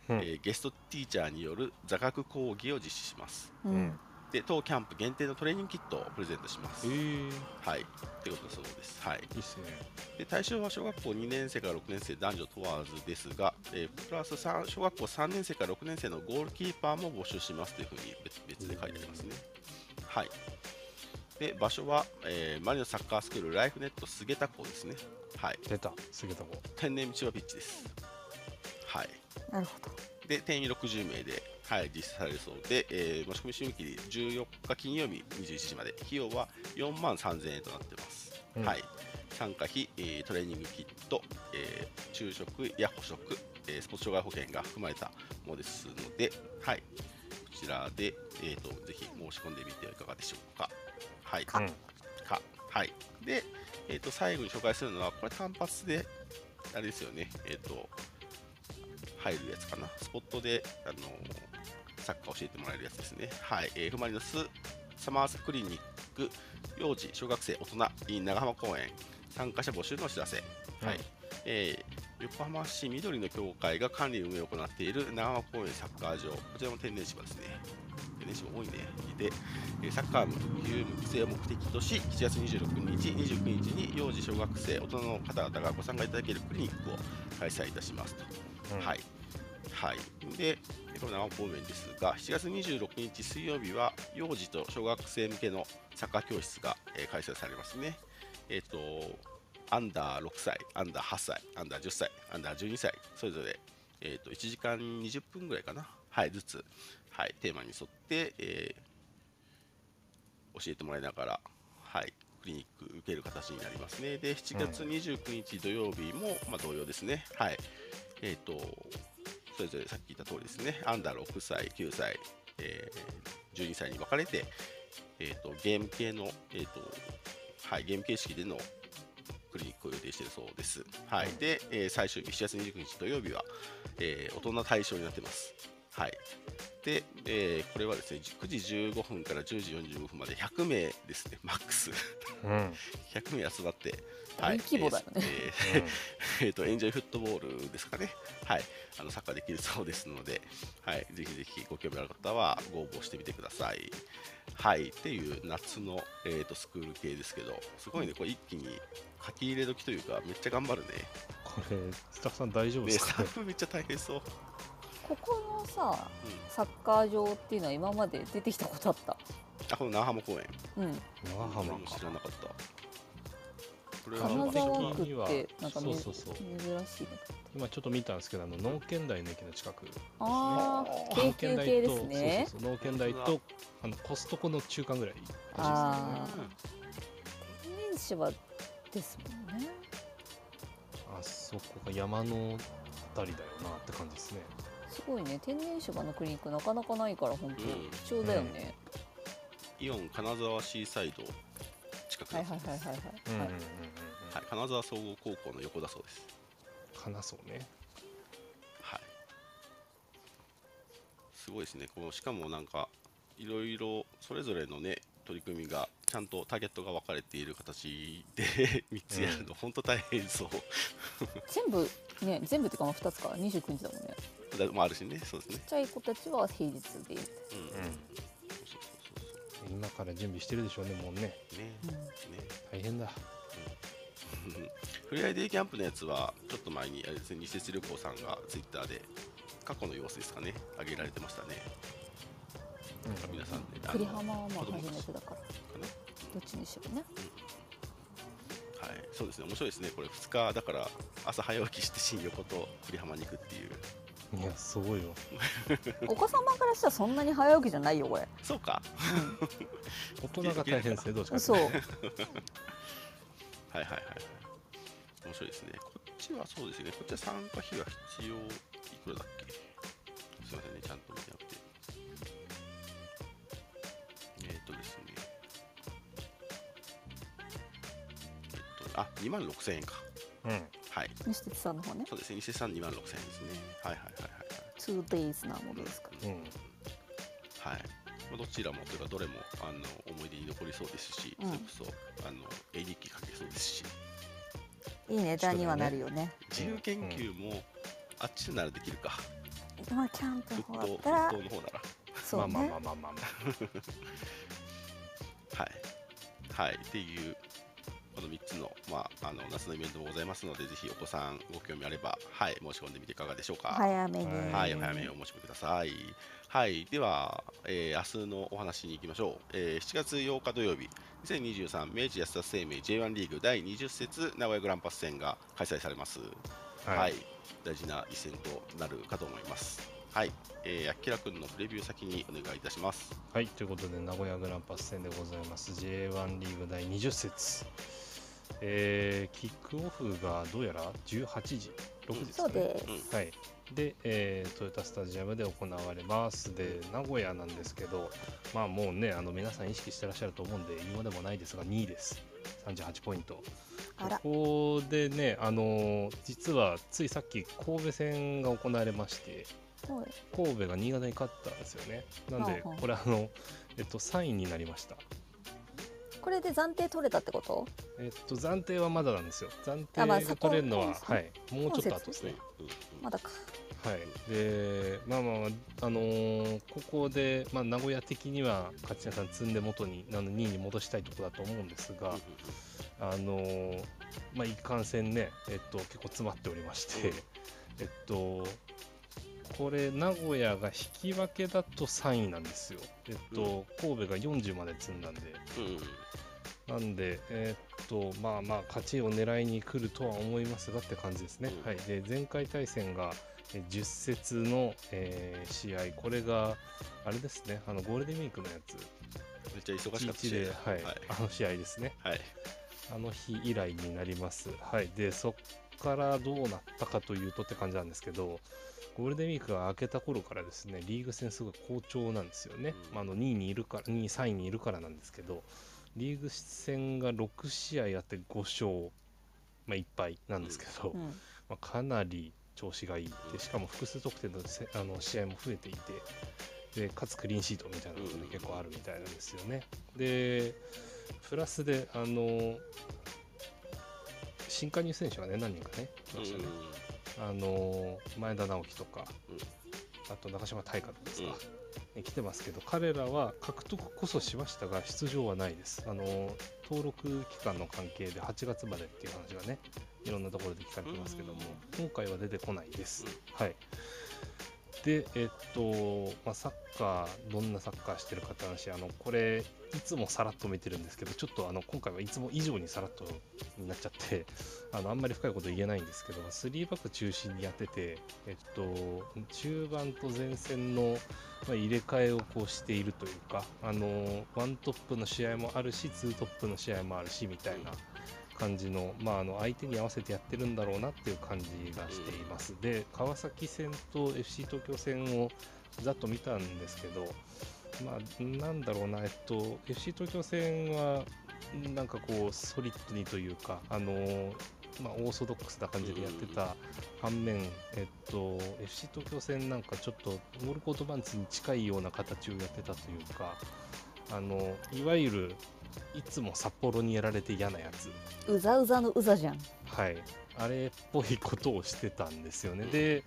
うん、えー、ゲストティーチャーによる座学講義を実施します、うん、で当キャンプ限定のトレーニングキットをプレゼントします、はい。ってことそうです。はい。いいっすね。で対象は小学校2年生から6年生男女問わずですが、えー、プラス小学校3年生から6年生のゴールキーパーも募集しますというふうに別で書いてありますね。はい。で場所は、えー、マリノサッカースクールライフネット菅田校ですね。はい。出た菅田校。天然道はピッチです。はい。なるほどで定員60名で、はい、実施されるそうで、えー、申し込み締め切り14日金曜日21時まで。費用は4万3000円となってます、うん、はい。参加費、えー、トレーニングキット、えー、昼食や補食、えー、スポーツ障害保険が含まれたものですので、はい、こちらで、えーと、ぜひ申し込んでみてはいかがでしょうか。はい、か、はい、で、えー、と最後に紹介するのは、これ単発で、あれですよね、えっ、ー、と、入るやつかな、スポットで、あのサッカー教えてもらえるやつですね。はい、えー、F マリノスサマーズクリニック幼児小学生大人 in 長浜公園参加者募集のお知らせ、はい、えー、横浜市緑の協会が管理運営を行っている長浜公園サッカー場、こちらも天然芝ですね。天然芝多いね。で、サッカー部普及性を目的とし、7月26日、29日に幼児小学生、大人の方々がご参加いただけるクリニックを開催いたしますと。うん、はい。はい。で、この長浜公園ですが、7月26日水曜日は、幼児と小学生向けのサッカー教室が、えー、開催されますね。えっ、ー、と、アンダー6歳、アンダー8歳、アンダー10歳、アンダー12歳、それぞれ、えーと、1時間20分ぐらいかな、はい、ずつ、はい、テーマに沿って、えー、教えてもらいながら、はい、クリニック受ける形になりますね。で、7月29日土曜日も、まあ、同様ですね。はい。えっ、ー、と、それぞれさっき言った通りですね、アンダー6歳、9歳、えー、12歳に分かれて、えーと、ゲーム系の、えーとはい、ゲーム形式でのクリニックを予定しているそうです。はい、で、えー、最終日7月29日土曜日は、えー、大人対象になってます。はい、で、えー、これはですね9時15分から10時45分まで100名ですね、マックス。うん、100名集まって、大規模だよね。えー、えー、とエンジョイフットボールですかね、はい、あのサッカーできるそうですので、はい、ぜひぜひご興味ある方はご応募してみてください。はい、っていう夏の、えーと、スクール系ですけど、すごいね、これ一気に書き入れ時というか、めっちゃ頑張るね。これ、スタッフさん大丈夫ですか、ね、スタッフめっちゃ大変そう。ここのさ、うん、サッカー場っていうのは今まで出てきたことあった？あ、この長浜公園。うん。長浜も知らなかった。これは金沢区ってなんかそうそうそう。珍しい今ちょっと見たんですけどあの農研大の駅の近く、ね、ああ京急系ですね。そうそうそう農研大とあのコストコの中間ぐらいああ天然芝ですもんね。あそこが山のあたりだよなって感じですね。すごいね。天然芝のクリニックなかなかないから本当、貴重だよね、うん、イオン金沢シーサイド近くはいはいはいはいはい、はい、金沢総合高校の横だそうです。金沢ね。はい。すごいですね。こうしかもなんかいろいろそれぞれのね取り組みがちゃんとターゲットが分かれている形で3つやるの、うん、本当大変そう。全部ね全部っていうか2つか。29日だもんね。だもあるしね。そうですね。ちっちゃい子たちは平日で、うん、うん今から準備してるでしょうねもうね。ねね。大変だ、うん、フリーアイデイキャンプのやつはちょっと前にあれですね二節旅行さんがツイッターで過去の様子ですかね上げられてましたね、うん、皆さんで栗浜はまあ初めてだからどっちにしろね、うん、はい。そうですね面白いですね。これ2日だから朝早起きして新横と栗浜に行くっていういやすごいよ。お子様からしたらそんなに早起きじゃないよこれ。そうか、大人が大変ですねどうしかそう。はいはいはいはい。面白いですね。こっちはそうですね。こっちは参加費は必要。いくらだっけ？すいませんねちゃんと見てなくて。えっ、ー、とですね。えっ、とあ2万6000円か。うんはい。西鉄さんの方ね。そうですね。西鉄さん2万6000円ですね。はいはいはいはい。2 days なものですか。うん。はい。どちらもというかどれもあの思い出に残りそうですし、うん、それこそあの絵日記書けそうですし。いいネタにはなるよね。自由研究も、あっちならできるか。まあキャンプの方だったら。の方なら。そうね。まあまあまあまあまあ。はい。はい。っていう3つの,、まあ、あの夏のイベントもございますので、ぜひお子さんご興味あれば、はい、申し込んでみていかがでしょうか。早めに。はい、早めにお申し込みください。はい、では、えー、明日のお話に行きましょう。えー、7月8日土曜日、2023明治安田生命 J1 リーグ第20節名古屋グランパス戦が開催されます。はい、はい、大事な一戦となるかと思います。はい、えー、あきらくんのプレビュー先にお願いいたします。はい、ということで、名古屋グランパス戦でございます。J1 リーグ第20節。えー、キックオフがどうやら18時、6時ですかね。はい、で、えー、トヨタスタジアムで行われます。で、名古屋なんですけど、まあもうね、あの皆さん意識してらっしゃると思うんで、言うまでもないですが、2位です。38ポイント。ここでね、あのー、実はついさっき神戸戦が行われまして、神戸が新潟に勝ったんですよね。なんで、これあの、えっと、3位になりました。これで暫定取れたってこと？えっと暫定はまだなんですよ。暫定が取れるのは、はい、もうちょっと後ですね。まだか。はい。でまあまあ、あのー、ここで、まあ、名古屋的には勝ち屋さん積んで元にあの2位に戻したいところだと思うんですが、あのー、まあ、一貫戦ね、えっと、結構詰まっておりまして、えっとこれ名古屋が引き分けだと3位なんですよ。えっと、神戸が40まで積んだんで。なんで、えー、っと、まあまあ、勝ちを狙いに来るとは思いますがって感じですね。はい。で、前回対戦が、10節の、えー、試合、これが、あれですね、あのゴールデンウィークのやつ。めっちゃ忙しかったで、はい、はい、あの試合ですね。はい。あの日以来になります。はい。で、そっからどうなったかというとって感じなんですけど、ゴールデンウィークが明けた頃からですね、リーグ戦すごい好調なんですよね。うん、まあ、の2位にいるから、2位、3位にいるからなんですけど、リーグ戦が6試合あって5勝、まあ、1敗なんですけど、うん、まあ、かなり調子がいいでしかも複数得点のあの試合も増えていてでかつクリーンシートみたいなのが、ね、結構あるみたいなんですよね。でプラスであの新加入選手がね何人かね来ましたね。あの前田直樹とか、あと中島大香とかですか、来てますけど彼らは獲得こそしましたが出場はないです。あの登録期間の関係で8月までっていう話がねいろんなところで聞かれてますけども今回は出てこないです、はい。で、えっと、まあ、サッカー、どんなサッカーしてるかって話、あの、これ、いつもさらっと見てるんですけど、ちょっとあの、今回はいつも以上にさらっとになっちゃって、あの、あんまり深いこと言えないんですけど、3バック中心にやってて、えっと、中盤と前線の、入れ替えをこうしているというか、あの、ワントップの試合もあるし、ツートップの試合もあるし、みたいな。感じの,、まあ、あの相手に合わせてやってるんだろうなっていう感じがしています。で川崎戦と FC 東京戦をざっと見たんですけど、まあ、なんだろうな、えっと、FC 東京戦はなんかこうソリッドにというか、あのまあ、オーソドックスな感じでやってた反面、えっと、FC 東京戦なんかちょっとオールコートバンツに近いような形をやってたというか、あのいわゆるいつも札幌にやられて嫌なやつ。うざうざのうざじゃん。はい。あれっぽいことをしてたんですよね。で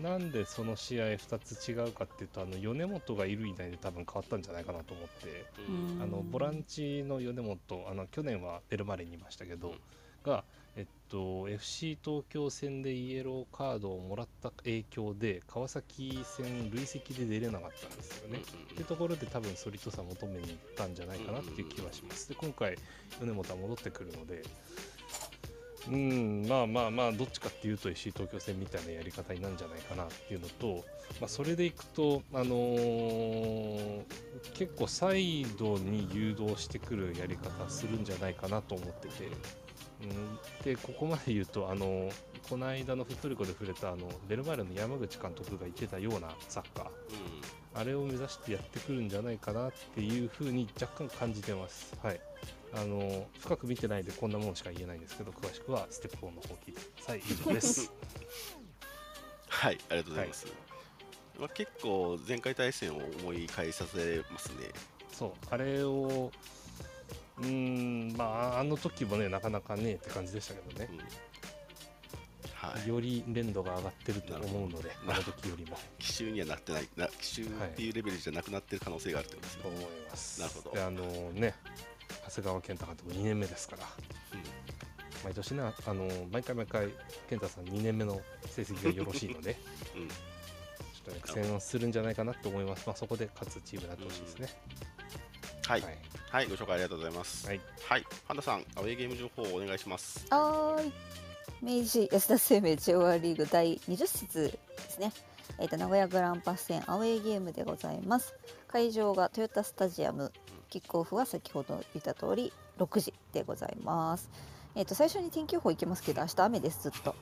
なんでその試合2つ違うかっていうとあの米本がいる以内で多分変わったんじゃないかなと思ってあのボランチの米本あの去年はベルマレにいましたけどがえっと、FC 東京戦でイエローカードをもらった影響で川崎戦累積で出れなかったんですよね。ってところで多分ソリッドさ求めに行ったんじゃないかなっていう気はします。で今回米本は戻ってくるのでうんまあまあまあどっちかっていうと FC 東京戦みたいなやり方になるんじゃないかなっていうのと、まあ、それでいくと、あのー、結構サイドに誘導してくるやり方するんじゃないかなと思ってて。うん、でここまで言うとあのこの間のフットリコで触れたあのベルマーレの山口監督が言ってたようなサッカー、うん、あれを目指してやってくるんじゃないかなっていうふうに若干感じてます。はいあの深く見てないでこんなものしか言えないんですけど詳しくはステップ4の方聞いてください。以上です。はいありがとうございます、はい、まあ、結構前回対戦を思い返させますね。そうあれをうんまああの時もねなかなかねって感じでしたけどね、うん。はい、より連度が上がってると思うのであの時よりも。奇襲にはなってないな奇襲っていうレベルじゃなくなってる可能性があるってことですね、と思います。なるほど。であのね長谷川健太監督2年目ですから、うん、毎年ねあの毎回毎回健太さん2年目の成績がよろしいので、うん、ちょっとね苦戦をするんじゃないかなと思います、まあ、そこで勝つチームになってほしいですね、うん、はい、はいはい、ご紹介ありがとうございます。はい、はい、パンダさん、アウェーゲーム情報をお願いします。はい。明治安田生命 J1 リーグ第20節ですね。えっ、ー、と名古屋グランパス戦アウェーゲームでございます。会場がトヨタスタジアム。キックオフは先ほど言った通り6時でございます。えっ、ー、と最初に天気予報行きますけど明日雨ですずっと。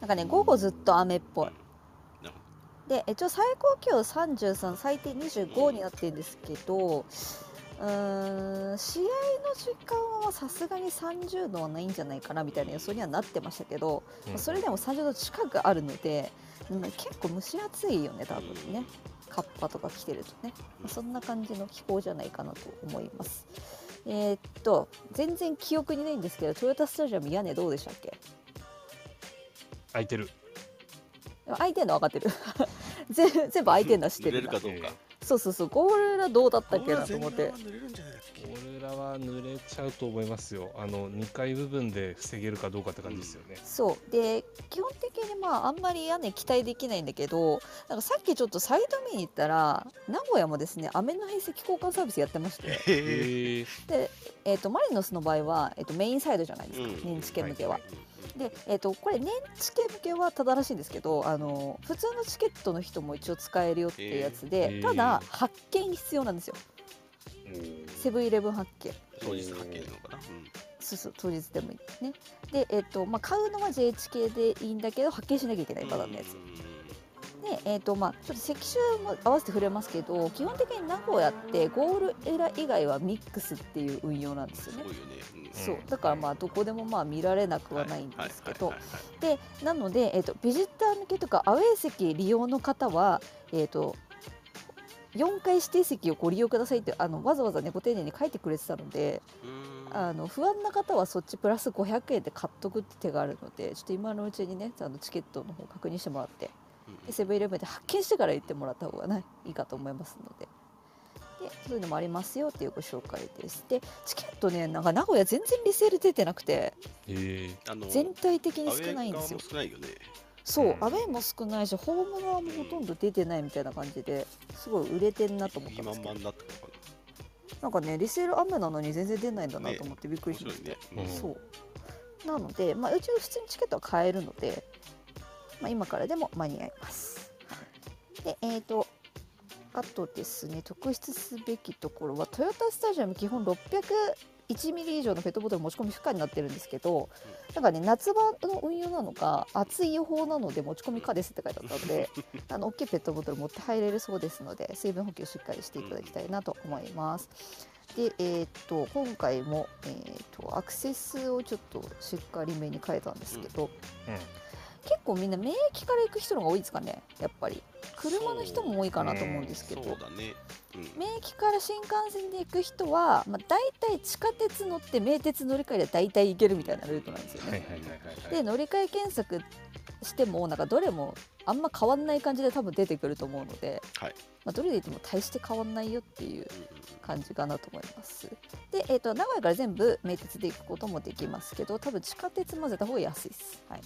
なんかね午後ずっと雨っぽい。で一応最高気温33最低25になってるんですけどうん試合の時間はさすがに30度はないんじゃないかなみたいな予想にはなってましたけど、うん、それでも30度近くあるので、うん、結構蒸し暑いよね多分ねカッパとか着てるとね、そんな感じの気候じゃないかなと思います。えー、っと全然記憶にないんですけどトヨタスタジアム屋根どうでしたっけ？空いてる。空いてんの分かってる。全全部空いてんのは知ってる。んだそうそうそうゴール裏どうだったっけなと思って。裏は濡れちゃうと思いますよ。あの2階部分で防げるかどうかって感じですよね、うん、そう。で基本的にまああんまり屋根期待できないんだけどなんかさっきちょっとサイト見に行ったら名古屋もですね雨の変積交換サービスやってまして。で、えーと、マリノスの場合は、えーと、メインサイドじゃないですか、うん、認知系向けは。はいで、えーと、これ年チケ向けはただらしいんですけどあの普通のチケットの人も一応使えるよっていうやつで、ただ発券必要なんですよ。セブンイレブン発券当日発券なのかな、うん、そうそう当日でもいいね。で、えーとまあ、買うのは JHK でいいんだけど発券しなきゃいけないパターンのやつ。で、えーとまあ、ちょっと石州も合わせて触れますけど基本的に名古屋ってゴールエラ以外はミックスっていう運用なんですよね。そう。だからまあどこでもまあ見られなくはないんですけど。でなので、えーと、ビジター向けとかアウェー席利用の方は、えーと4回指定席をご利用くださいってあのわざわざねご丁寧に書いてくれてたのであの不安な方はそっちプラス500円で買っとくって手があるのでちょっと今のうちにねあのチケットの方確認してもらってセブンイレブンで発見してから行ってもらった方が、ね、いいかと思いますので。でそういうのもありますよっていうご紹介です。でチケットねなんか名古屋全然リセール出てなくて、全体的に少ないんですよ。少ないよね。そう、アウェーも少ないしホーム側もほとんど出てないみたいな感じですごい売れてんなと思ったんですけど。なんかねリセール雨なのに全然出ないんだなと思ってびっくりしました、ねねうん、そうなので、まあ、うち普通にチケットは買えるので、まあ、今からでも間に合います、でえっ、ー、とあとですね特筆すべきところはトヨタスタジアム基本600 1ミリ以上のペットボトル持ち込み不可になってるんですけど、なんかね、夏場の運用なのか、暑い予報なので持ち込み可ですって書いてあったので、あの大きいペットボトル持って入れるそうですので、水分補給しっかりしていただきたいなと思います。で、えー、っと今回も、えー、っとアクセスをちょっとしっかりめに変えたんですけど、うん。うん結構みんな免疫から行く人の方が多いですかね。やっぱり。車の人も多いかなと思うんですけど、ね。うん、免疫から新幹線で行く人は、まあ、大体地下鉄乗って名鉄乗り換えで大体行けるみたいなルートなんですよね。で乗り換え検索してもなんかどれもあんま変わんない感じで多分出てくると思うので、はい、まあ、どれでいても大して変わんないよっていう感じかなと思います。で、えーと、名古屋から全部名鉄で行くこともできますけど多分地下鉄混ぜた方が安いです。はい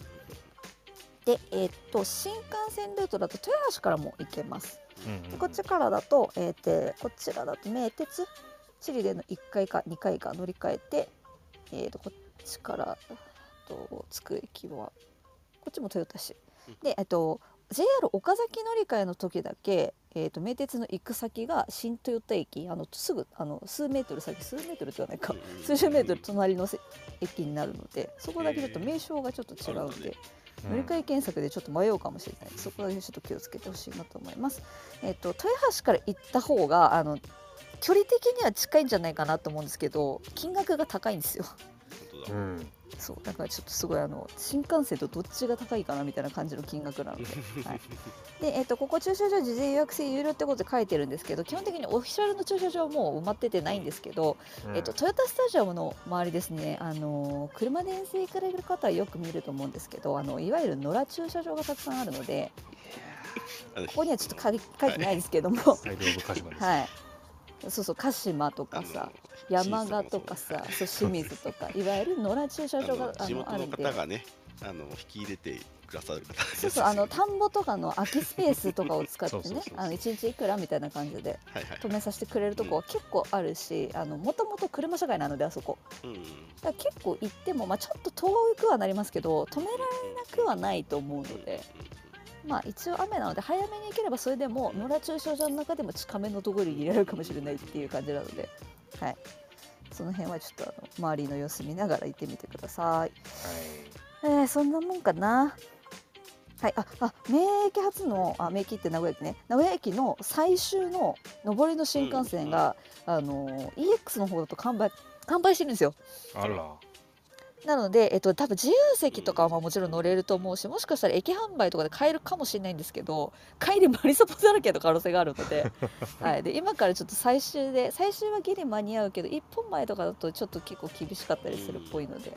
で、えー、っと新幹線ルートだと豊橋からも行けます。うんうん、こっちからだと,、えー、こちらだと名鉄チリでの1階か2階か乗り換えて、えー、とこっちからと着く駅はこっちも豊田市。で、えっと JR 岡崎乗り換えの時だけ、えーと、名鉄の行く先が新豊田駅あのすぐあの数メートル先数メートルではないか数十メートル隣の駅になるのでそこだけちょっと名称がちょっと違うので。乗り換え検索でちょっと迷うかもしれない、うん、そこだけちょっと気をつけてほしいなと思います。えっ、ー、と豊橋から行った方があの距離的には近いんじゃないかなと思うんですけど金額が高いんですよ。うん、そうだからちょっとすごいあの新幹線とどっちが高いかなみたいな感じの金額なので、はい、で、えーと、ここ駐車場事前予約制有料ってことで書いてるんですけど基本的にオフィシャルの駐車場はもう埋まっててないんですけど、うん、えーと、トヨタスタジアムの周りですね、あのー、車で遠征行かれる方はよく見ると思うんですけどあのいわゆる野良駐車場がたくさんあるのでここにはちょっと書い。てないですけども、はいそうそう鹿島とかさ山鹿とかさそう。清水とかい。わゆる野良駐車場があのあるんで方がねあの引き入れてくださる方そうそうあの田んぼとかの空きスペースとかを使ってねあの1日いくらみたいな感じで止めさせてくれるとこは結構あるしもともと車社会なのであそこ、うん、だ結構行っても、まあ、ちょっと遠くはなりますけど止められなくはないと思うので。まあ一応雨なので早めに行ければそれでも野良駐車場の中でも近めのところに入れられるかもしれないっていう感じなので、はい、その辺はちょっとあの周りの様子見ながら行ってみてください。はい、えー、そんなもんかな。はい、ああ名駅発のあ名駅って名古屋駅ね名古屋駅の最終の上りの新幹線が、うん、あの EX の方だと完売完売してるんですよ。あらなので、えっと、多分自由席とかはもちろん乗れると思うしもしかしたら駅販売とかで買えるかもしれないんですけど帰りマリサポだらけの可能性があるので はい、で今からちょっと最終で最終はギリ間に合うけど1本前とかだとちょっと結構厳しかったりするっぽいので、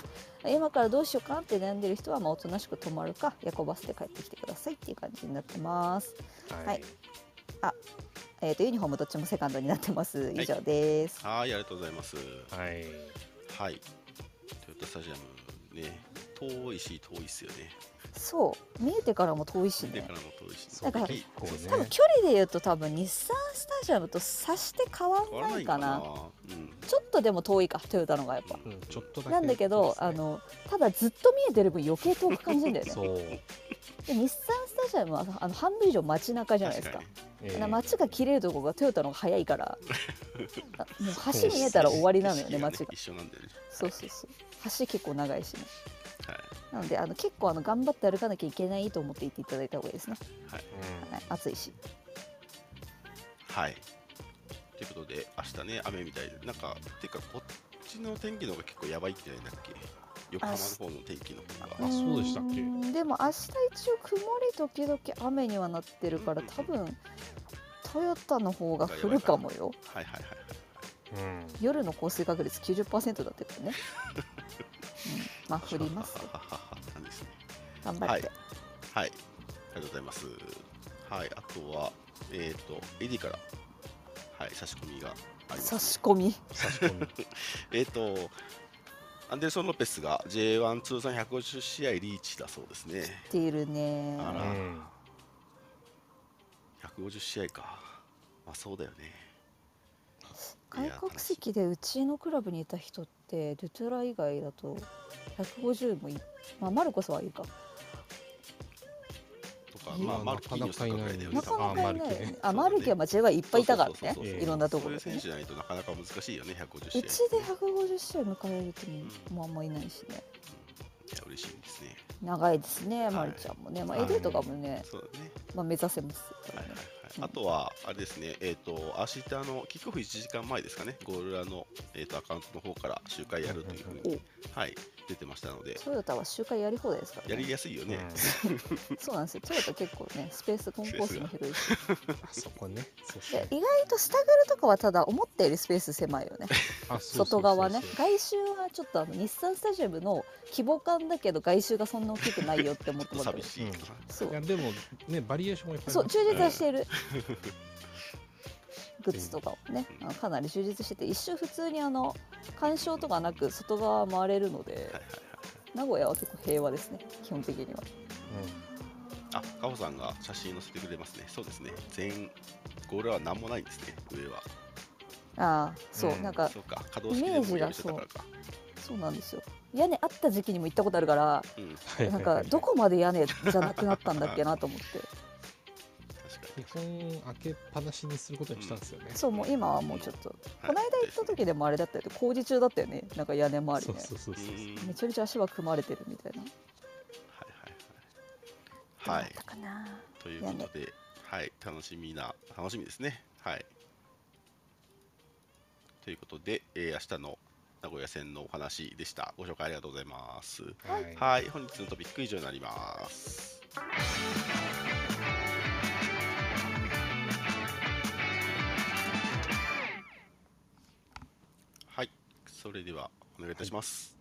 今からどうしようかなって悩んでる人はまあおとなしく泊まるか夜行バスで帰ってきてくださいっていう感じになってます。はい、はい、あえーと、ユニフォームどっちもセカンドになってます。以上です。はい、ありがとうございます。はい。はい。トヨタスタジアムね、遠いし遠いっすよね。そう見えてからも遠いしね。見えてからも遠いし。だから、ね、多分距離で言うと多分日産スタジアムとさして変わんないかな。うん、ちょっとでも遠いかトヨタのがやっぱ。うん、ちょっとなんだけど、ね、あのただずっと見えてる分余計遠く感じるんだよね。そうで日産スタジアムはあの半分以上街中じゃないですか。えー、街が切れるところがトヨタの方が早いから。もう橋見えたら終わりなのよね街が。一緒なんだよね。そうそうそう。橋結構長いしね、はい、なのであの結構あの頑張って歩かなきゃいけないと思っていていただいた方がいいですね。はい、はい、暑いし。はい。ということで明日ね雨みたいで。なんかていうかこっちの天気の方が結構やばいんじゃないんだっけ？横浜の方の天気の方が。あそうでしたっけ？でも明日一応曇り時々雨にはなってるから多分トヨタの方が降るかもよ。はいはいはいはい、うん、夜の降水確率90%だってことね、うん、まあ降ります 頑張って、はい、はい、ありがとうございます。はい。あとはえっ、ー、とエディからはい差し込みがあります、ね、差し込み。差し込み。えっとアンデルソン・ロペスが J1 通算150試合リーチだそうですね。ているね。あら、うん、150試合か。まあそうだよね。外国籍でうちのクラブにいた人ってドゥトゥラ以外だと150もいまあマルコスはいいかか、まあ、マルキーニョスとかぐらいだよね。なかなかいない。あ、マルキは間違いはいっぱいいたからね。いろんなところで。そういう選手じゃないとなかなか難しいよね、150試合。うちで150試合迎えるってもあんまいないしね。いや、嬉しいんですね。長いですね、マルちゃんもね。まあ、エデとかもね、まあ、目指せます。はいはいあとは、あれですね、えっ、と、明日のキックオフ1時間前ですかね、ゴールラの、えー、とアカウントの方から集会やるというふうに、はい、出てましたので。トヨタは周回やり放題ですから、ね、やりやすいよね、うん、そうなんですよ。トヨタ結構ねスペースコンコースも広いし。そこね。意外とスタグルとかはただ思ったよりスペース狭いよね。外側ね。外周はちょっとあの日産スタジアムの規模感だけど外周がそんな大きくないよって思ってもらってるそう。いやでもねバリエーションもいっぱいそう忠実はしている。グッズとかをね、かなり充実してて一瞬普通にあの干渉とかなく外側回れるので、名古屋は結構平和ですね基本的には、うん、あカホさんが写真載せてくれますね。そうですね。全ゴールは何もないんですね上は。ああそう、うん、なんか。イメージがそう。そうなんですよ。屋根あった時期にも行ったことあるから、うん、なんか どこまで屋根じゃなくなったんだっけなと思って基本開けっぱなしにすることにしたんですよね、そうもう今はもうちょっと、この間行った時でもあれだったよね。工事中だったよねなんか屋根周りね。そうそうそうめちゃめちゃ足は組まれてるみたいな。はいはいはい。はい。ということではい。楽しみな楽しみですね。はい。ということで、えー、明日の名古屋線のお話でした。ご紹介ありがとうございます。はい、はい。本日のトピック以上になります。それではお願いいたします、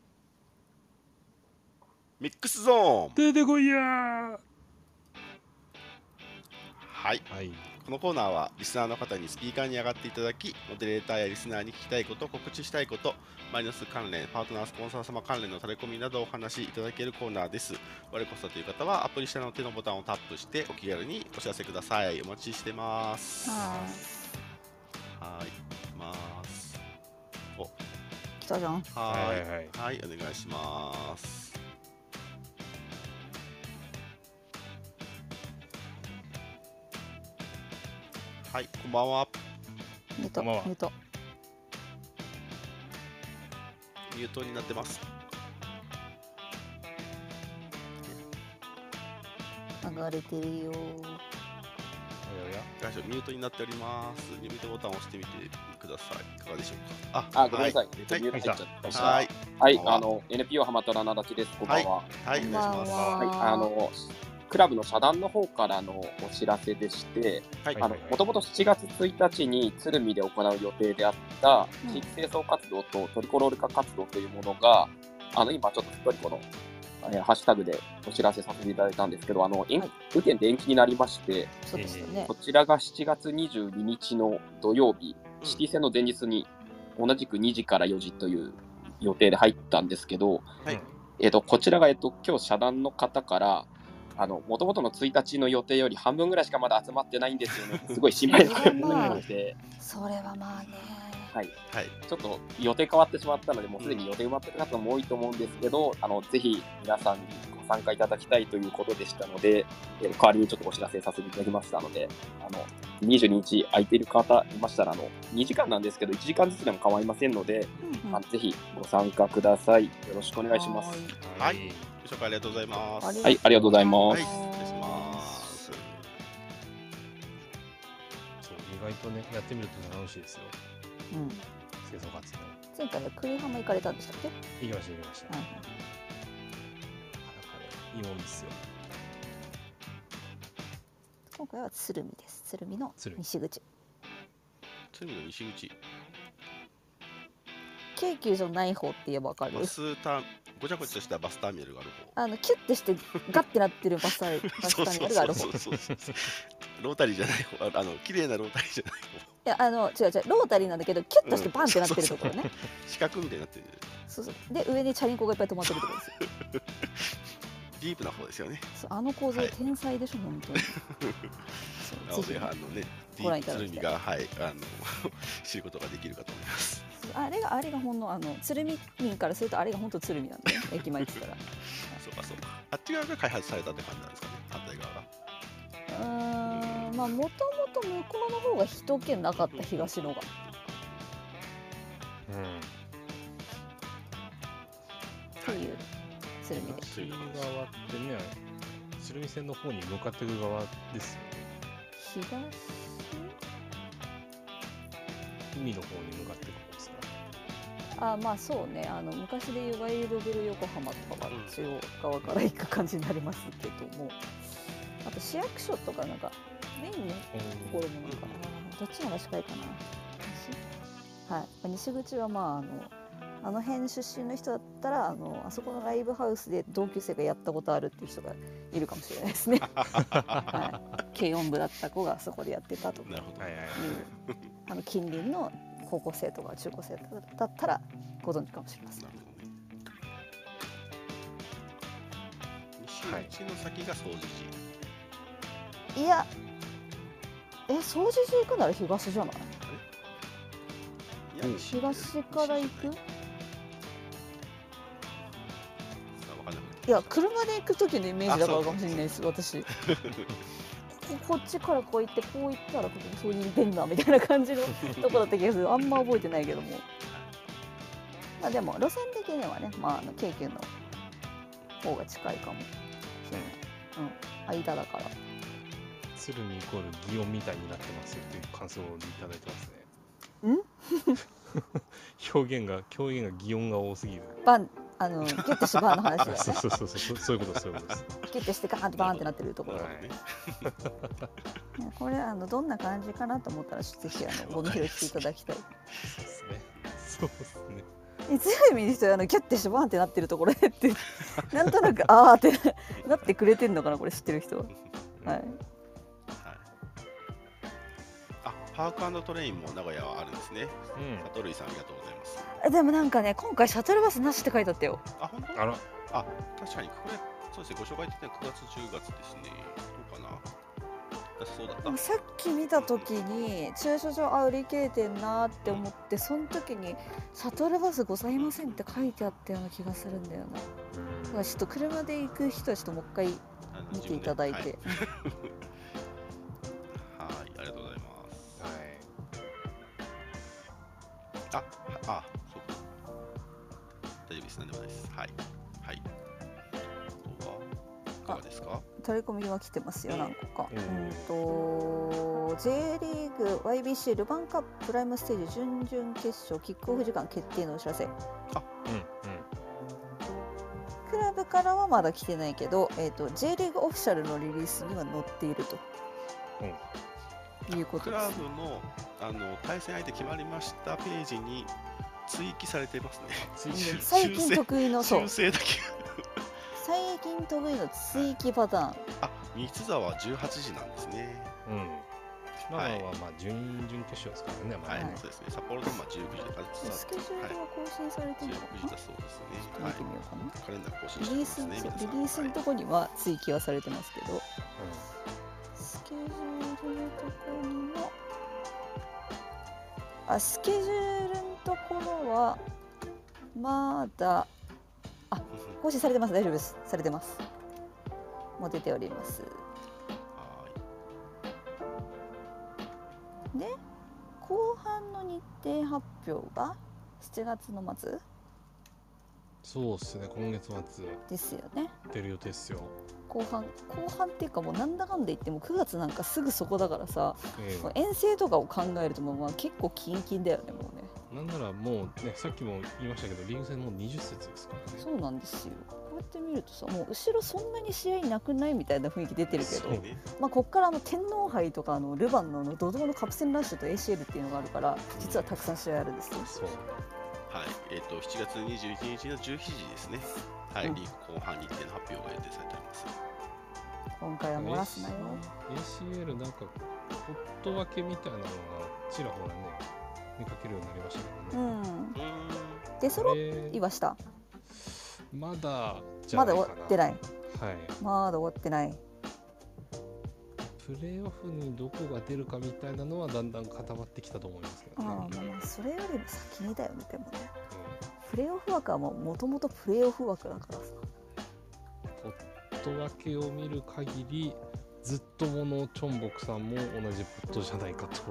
ミックスゾーン。出てこいや。はい、はい、このコーナーはリスナーの方にスピーカーに上がっていただきモデレーターやリスナーに聞きたいこと告知したいことマイナス関連パートナースポンサー様関連のタレコミなどをお話しいただけるコーナーです。我こそという方はアプリ下の手のボタンをタップしてお気軽にお知らせください。お待ちしてます。はい。ます。お来たじゃん。はい。はいはい。お願いします。はいこんばんは。ミュートミュート。ミュートになってます。流れてるよ。やミュートになっております。ミュートボタンを押してみてください。いかがでしょうか？あ、あごめんなさい。はい、ミュート入っちゃった。はい。はい、あの NPO 浜虎なだちです。こんばんは。はい、はい、お願いします。はい、あのクラブの社団の方からのお知らせでして、もともと7月1日に鶴見で行う予定であった地域清掃活動とトリコロール化活動というものが、あの今ちょっとトリコの、えー、ハッシュタグでお知らせさせていただいたんですけど、あの、はい、雨天で延期になりまして、そうですよね、こちらが7月22日の土曜日、シティ戦の前日に同じく2時から4時という予定で入ったんですけど、はい、えーと、こちらが、えーと今日社団の方からあの、もともとの1日の予定より半分ぐらいしかまだ集まってないんですよね。すごい心配なので。それはまあね。はい。はい。ちょっと予定変わってしまったので、もうすでに予定埋まってる方も多いと思うんですけど、あの、ぜひ皆さんにご参加いただきたいということでしたので、え代わりにちょっとお知らせさせていただきましたので、あの、22日空いている方いましたら、あの、2時間なんですけど、1時間ずつでも構いませんので、うんうん、あのぜひご参加ください。よろしくお願いします。はい。ご紹介ありがとうございます。はい、ありがとうございます。はい、失礼します。そう、意外とね、やってみると楽しいですよ。うん。清掃活動。前回は栗浜行かれたんでしたっけ？行きました、行きました。はい、なかなかね、いいもんですよ。今回は鶴見です。鶴見の西口。鶴見の西口。京急じゃない方って言えばわかる？バスタごちゃごちゃしたバスターミナルがある方。あのキュッてしてガッてなってるバスター バスターミナルがある方。ロータリーじゃない方。あの綺麗なロータリーじゃない方。いやあの違う違うロータリーなんだけどキュッとしてバンってなってるところね、うん、四角みたいになってる。そうそう。で上にチャリンコがいっぱい止まってるところですよ ディープな方ですよね。あの構造、はい、天才でしょ本当に。なのであのねディープ鶴見がはいあの 知ることができるかと思います。あれがあれがほんのあの鶴見民からするとあれが本当鶴見なんで、ね、駅前って言ったら。そうかそうか。あっち側が開発されたって感じなんですかね反対側が。うんまあもともと向こうの方が人気なかった東のが。うん。っていう鶴見で鶴見側ってね鶴見線の方に向かっていく側ですよね。東海の方に向かっていくあまあそうね。あの昔でいうワイルドベル横浜とかは中央側から行く感じになりますけども。あと市役所とかなんかメインのところもなんかどっちの方が近いかな。はい、西口はまああのあの辺出身の人だったらあのあそこのライブハウスで同級生がやったことあるっていう人がいるかもしれないですね。はい、軽音部だった子がそこでやってたとかいうあの近隣の高校生とか中高生だったらご存知かもしれません。西口の先が掃除時。いや、え、掃除時行くなら東じゃない？東から行く？いや、車で行く時のイメージだからかもしれないです、私。こっちからこう行ってこう行ったらここそういう出んなみたいな感じの とこだった気がする。あんま覚えてないけども。まあでも路線的にはねまああの京急の方が近いかも。しれないうん。間だから。鶴見イコール擬音みたいになってますよっていう感想をいただいてますね。ん？表現が表現が擬音が多すぎる。バンあのギュッとしてバーンの話。だ、ね、そうそうそうそうそういうことそういうことです。ギュッとしてガーンとバーンってなってるところ、はい、これあのどんな感じかなと思ったらぜひあの ゴミ拾いしていただきたい。そうですね。そうですね。強い意味にしてあのギュッてしてバーンってなってるところでってなんとなくああってなってくれてんのかなこれ知ってる人は。はいパークトレインも名古屋はあるんですね。うん。サトルイさん。ありがとうござい。ます。でもなんかね今回シャトルバスなしって書いてあったよ。あ本当？あら。あ確かにこれそうですねご紹介的には9月10月ですね。どうかな？そうだったさっき見た時に駐車場あ売り切れてんなって思ってその時に「シャトルバスございません」って書いてあったような気がするんだよな、だからちょっと車で行く人はちょっともう一回見ていただいて、あ、あ、そうか。大丈夫です。何でもないです。はい。はい。あとは、いかがですか？取り込みは来てますよ、何個か。うんと、J リーグ YBC ルヴァンカッププライムステージ準々決勝キックオフ時間決定のお知らせ。あ、うんうん。からはまだ来てないけど、えーと、J リーグオフィシャルのリリースには載っていると、うん、いうことです、ね、クラブのあの対戦相手決まりましたページに追記されてますね。最近得意のそう。最近得意の追記パターン。あ、三沢十八時なんですね。うん。まあまあ準々決勝ですからね。まあ、はい、そうですね。札幌ドームは十九時だから。スケジュールは更新されてるのかな。時だそうですね。見てみようかな。カレンダー更新リリース、リリースのとこには追記はされてますけど。スケジュールのとこには。あ、スケジュールのは。まだ。あ、更新されてます。大丈夫です。されてます。もう出ております。で後半の日程発表が7月の末？そうっすね今月末ですよね出る予定っすよ後半後半っていうかもうなんだかんだ言っても9月なんかすぐそこだからさ、えー、遠征とかを考えるともうまあ結構キンキンだよねもうねなんならもうねさっきも言いましたけどリーグ戦もう20節ですからねそうなんですようやって見るとさもう後ろそんなに試合なくないみたいな雰囲気出てるけど、ね、まあ、ここからあの天皇杯とかあのルヴァンのドドのカプセンラッシュと ACL っていうのがあるから実はたくさん試合あるんですよ。そうはい、えっ、ー、と7月21日の17時ですね。はい、うん、リーグ後半日程の発表が予定されております。今回は漏らすなよ。ACL なんかホット分けみたいなのがちらほらね見かけるようになりましたけどね。うん。でそろいました。まだまだ終わってない。はい。まだ終わってない。プレーオフにどこが出るかみたいなのはだんだん固まってきたと思いますけどね。あまあそれよりも先にだよねでもね。うん、プレーオフ枠はもともとプレーオフ枠だからさ。ポット分けを見る限りずっとものチョンボクさんも同じポットじゃないかと。っ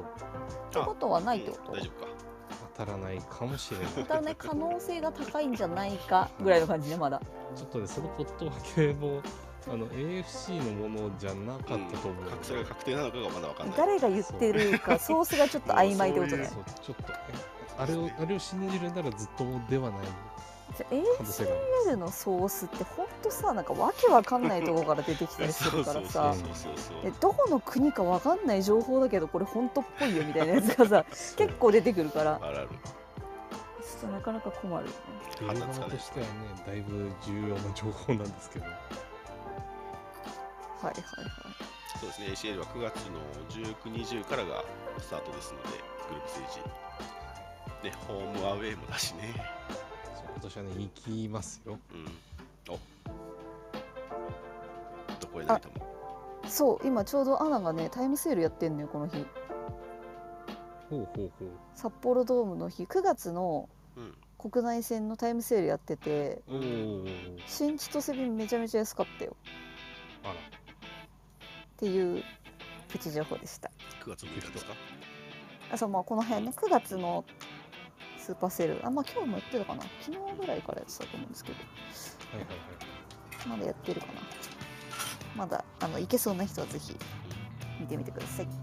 てことはないってこと、大丈夫か。当たらないかもしれない。当たらない可能性が高いんじゃないかぐらいの感じねまだ。ちょっとねそのポット分けもあの AFC のものじゃなかったと思う、うん、それが確定なのかがまだ分かんない。誰が言ってるかソースがちょっと曖昧ってことね。ちょっとあれをあれを信じるならずっともではない ACL のソースって本当さなんかわけわかんないところから出てきたりするからさ。どこの国かわかんない情報だけどこれ本当っぽいよみたいなやつがさ結構出てくるから。ちょっとなかなか困る。よね映画としてはねだいぶ重要な情報なんですけど。はいはいはい。そうですね。ACL は9月の1920からがスタートですのでグループステージ。ねホームアウェイもだしね今年はね行きますよ。うん。お。どこへもそう今ちょうどアナがねタイムセールやってんのよこの日。ほうほうほう。札幌ドームの日9月の国内線のタイムセールやってて、うん、新千歳便めちゃめちゃ安かったよ。あら。っていうプチ情報でした。9月6日ですか？あそうまあこの辺ね9月のスーパーセール。あまあ今日もやってるかな。昨日ぐらいからやってたと思うんですけど。はいはいはい。まだやってるかな。まだあの行けそうな人はぜひ見てみてください。はい。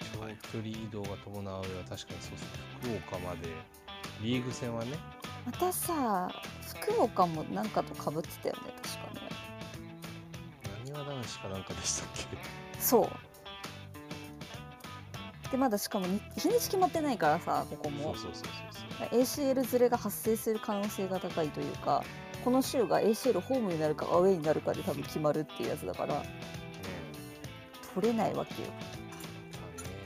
長距離移動が伴う上は確かにそうですね。福岡まで。リーグ戦はね。またさ福岡もなんかとかぶってたよね確かね。なにわ男子かなんかでしたっけ？そう。でまだしかも日にち決まってないからさここも。そうそうそうそう ACL ずれが発生する可能性が高いというかこの週が ACL ホームになるかアウェイになるかで多分決まるっていうやつだから、取れないわけよ、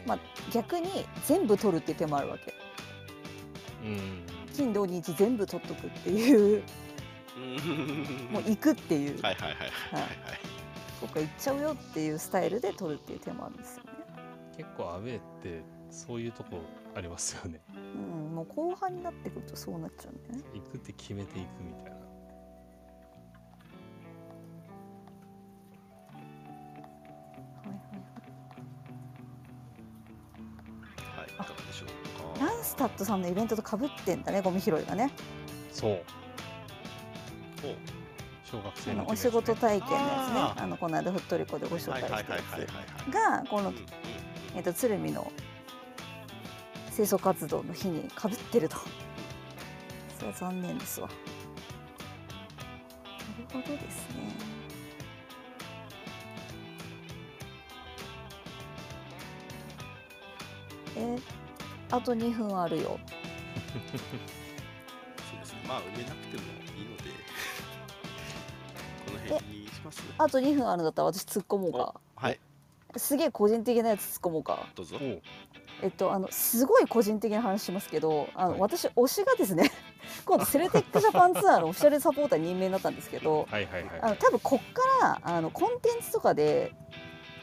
まあ、逆に全部取るって手もあるわけ、うん、金土日全部取っとくっていう。もう行くっていう。はいはいはいはい、僕は行っちゃうよっていうスタイルで取るっていう手もあるんですよね。結構アウェーってそういうとこありますよね。うんもう後半になってくるとそうなっちゃうね。行くって決めていくみたいなタッドさんのイベントとかぶってんだねゴミ拾いがね。そう。小学生のお仕事体験のやつね。あのこの間ふっとりこでご紹介したやつがこの、えー、と鶴見の清掃活動の日にかぶってると。それは残念ですわ。なるほどですね。えあと2分あるよ。そうですね。まあ埋めなくてもいいのでこの辺にしますあと2分あるんだったら私突っ込もうか。はい。すげえ個人的なやつ突っ込もうか。どうぞ。えっとあのすごい個人的な話しますけどあの、はい、私推しがですね 今度セルティックジャパンツアーのオフィシャルサポーター任命になったんですけど、はいはいはい、あの多分こっからあのコンテンツとかで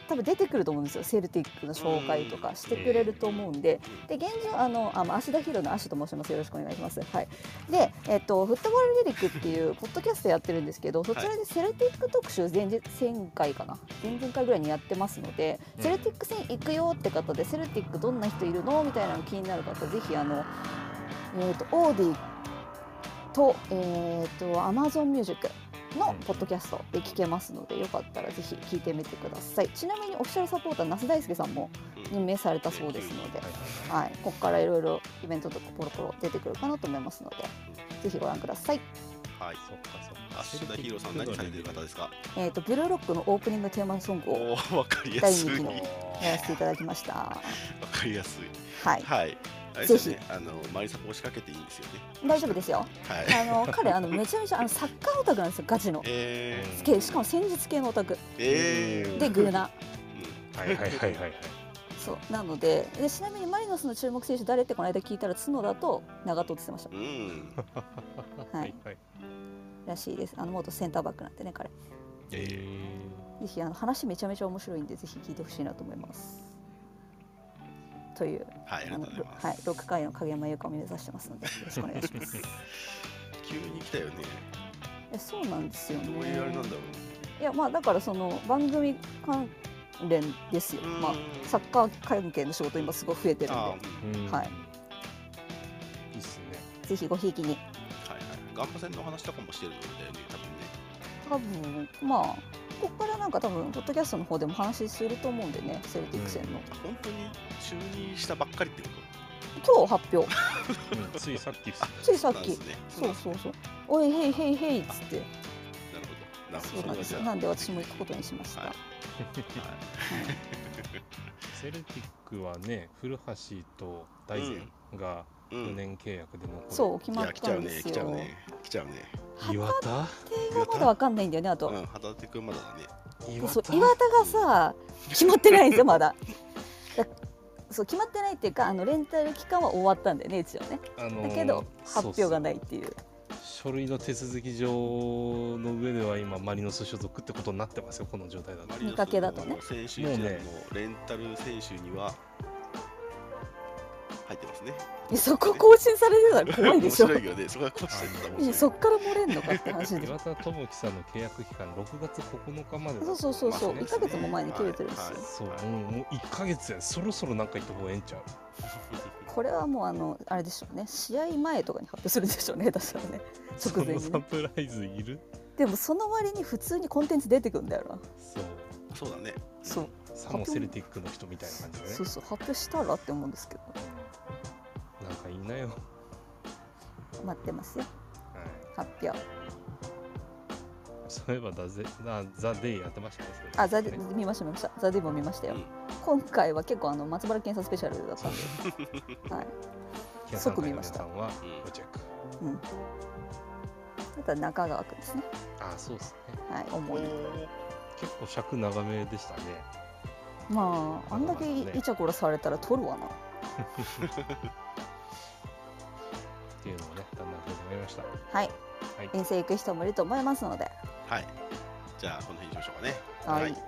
多分出てくると思うんですよ。セルティックの紹介とかしてくれると思うんで。で現状あのあ芦田ヒロのアシュと申します。よろしくお願いします。はい、で、えっと、フットボールリリックっていうポッドキャストやってるんですけどそちらでセルティック特集前日1000回かな？前々回ぐらいにやってますので、セルティック戦行くよって方でセルティックどんな人いるの？みたいなの気になる方ぜひあの、えーと、オーディと,、えーと、と Amazon ミュージックのポッドキャストで聞けますのでよかったらぜひ聞いてみてくださいちなみにオフィシャルサポーター那須大輔さんも任命されたそうですので、はい、ここからいろいろイベントとかポロポロ出てくるかなと思いますのでぜひご覧くださいはい、そっかそっか。芦田ヒーローさん何されてる方ですか？えっ、とブルーロックのオープニングテーマソングを第2期にやらせていただきました。わかりやすい。はい。はい。ぜひ、ね、あのマリサポ押しかけていいんですよね。大丈夫ですよ。はい、あの彼あのめちゃめちゃあのサッカーオタクなんですよガチの。えー、しかも戦術系のオタク。えー、でグーナ。うん、はいはいはいはいはい。そうなのででちなみにマリノスの注目選手誰ってこの間聞いたら角田と長友って言ってました。うん。はい。はい、らしいです。あの元センターバックなんてね彼。ええー。ぜひあの話めちゃめちゃ面白いんでぜひ聞いてほしいなと思います。という、はい、あのはい、6回の影山優香を目指してますので、よろしくお願いします。急に来たよね。いや、そうなんですよね。どういうあれなんだろう。いや、まあ、だから、その番組関連ですよ。まあ、サッカー関係の仕事、今すごい増えてるんで。はい。いいっすね。ぜひごひいきに。はいはい。ガンバ戦の話とかもしてるんだよね、多分ね。多分、まあ。ここからなんか多分ポッドキャストの方でも話すると思うんでねセルティック戦の、うん、本当に就任したばっかりってこと？今日発表、うん、ついさっきついさっき、ね、そうそうそう。おいへいへいへいっつって。なるほど。そうなんです。なんで私も行くことにしました、はい、セルティックはね古橋と大然が4年契約で残る、そう決まったんですよ。来ちゃうね来ちゃうね岩田がまだわかんないんだよねあと、うん、旗手君まだだね。岩田岩田がさ決まってないんですよまだ。そう決まってないっていうかあのレンタル期間は終わったんだよね一応ね、あのー、だけど発表がないっていう。書類の手続き上の上では今マリノス所属ってことになってますよこの状態だと。見かけだとね。選手もうねレンタル選手には入ってますね。そこ更新されてたら怖いでしょ。面白いよね。そこが更新されたらそっから漏れんのかって話で。岩田智樹さんの契約期間6月9日までそうそうそうそう。1ヶ月も前に切れてるんですよ。そう、もうもう1ヶ月や。そろそろなんか言った方がええんちゃう。これはもうあのあれでしょうね。試合前とかに発表するでしょうね。確かね。直前に、サプライズいる？でもその割に普通にコンテンツ出てくるんだよな。そう。そうだね。そう。サモセルティックの人みたいな感じでね。そうそう発表したらって思うんですけど。なんかいいなよ。待ってますよ、はい、発表。そういえばザ・ゼザ・デイやってましたねあザデ見ました見ました。ザ・デイも見ましたよ、うん、今回は結構あの松原検査スペシャルだったんで。はい。即見ました。さんはごチェック。うん。あとは中川君ですね。あそうですね。はい思い結構尺長めでしたね。まああんだけイチャコラされたら取るわな っていうのをねだんだん増えてまいりました。はい、はい、遠征行く人もいると思いますので。はい。じゃあこの辺にしましょうかね。はい、はい、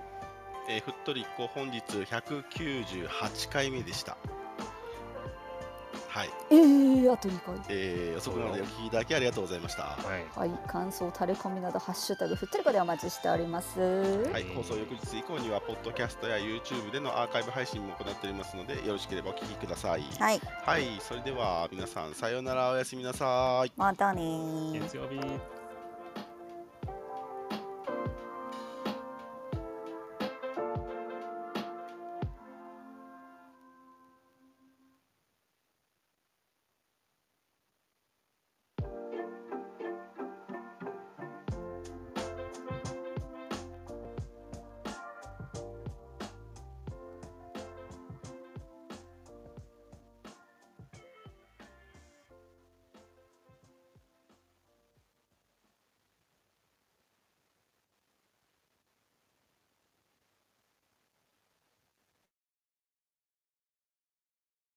えー、ふっとりっこ本日198回目でしたはい。ええー、あと2回。えー、遅くまでお聞きいただきありがとうございました。はい。はい、感想、タレコミなど、ハッシュタグ、ふっとりこでお待ちしております。はい、放送翌日以降には、ポッドキャストや YouTube でのアーカイブ配信も行っておりますので、よろしければお聞きください。はい。はい、それでは皆さん、さようなら、おやすみなさい。またね月曜日。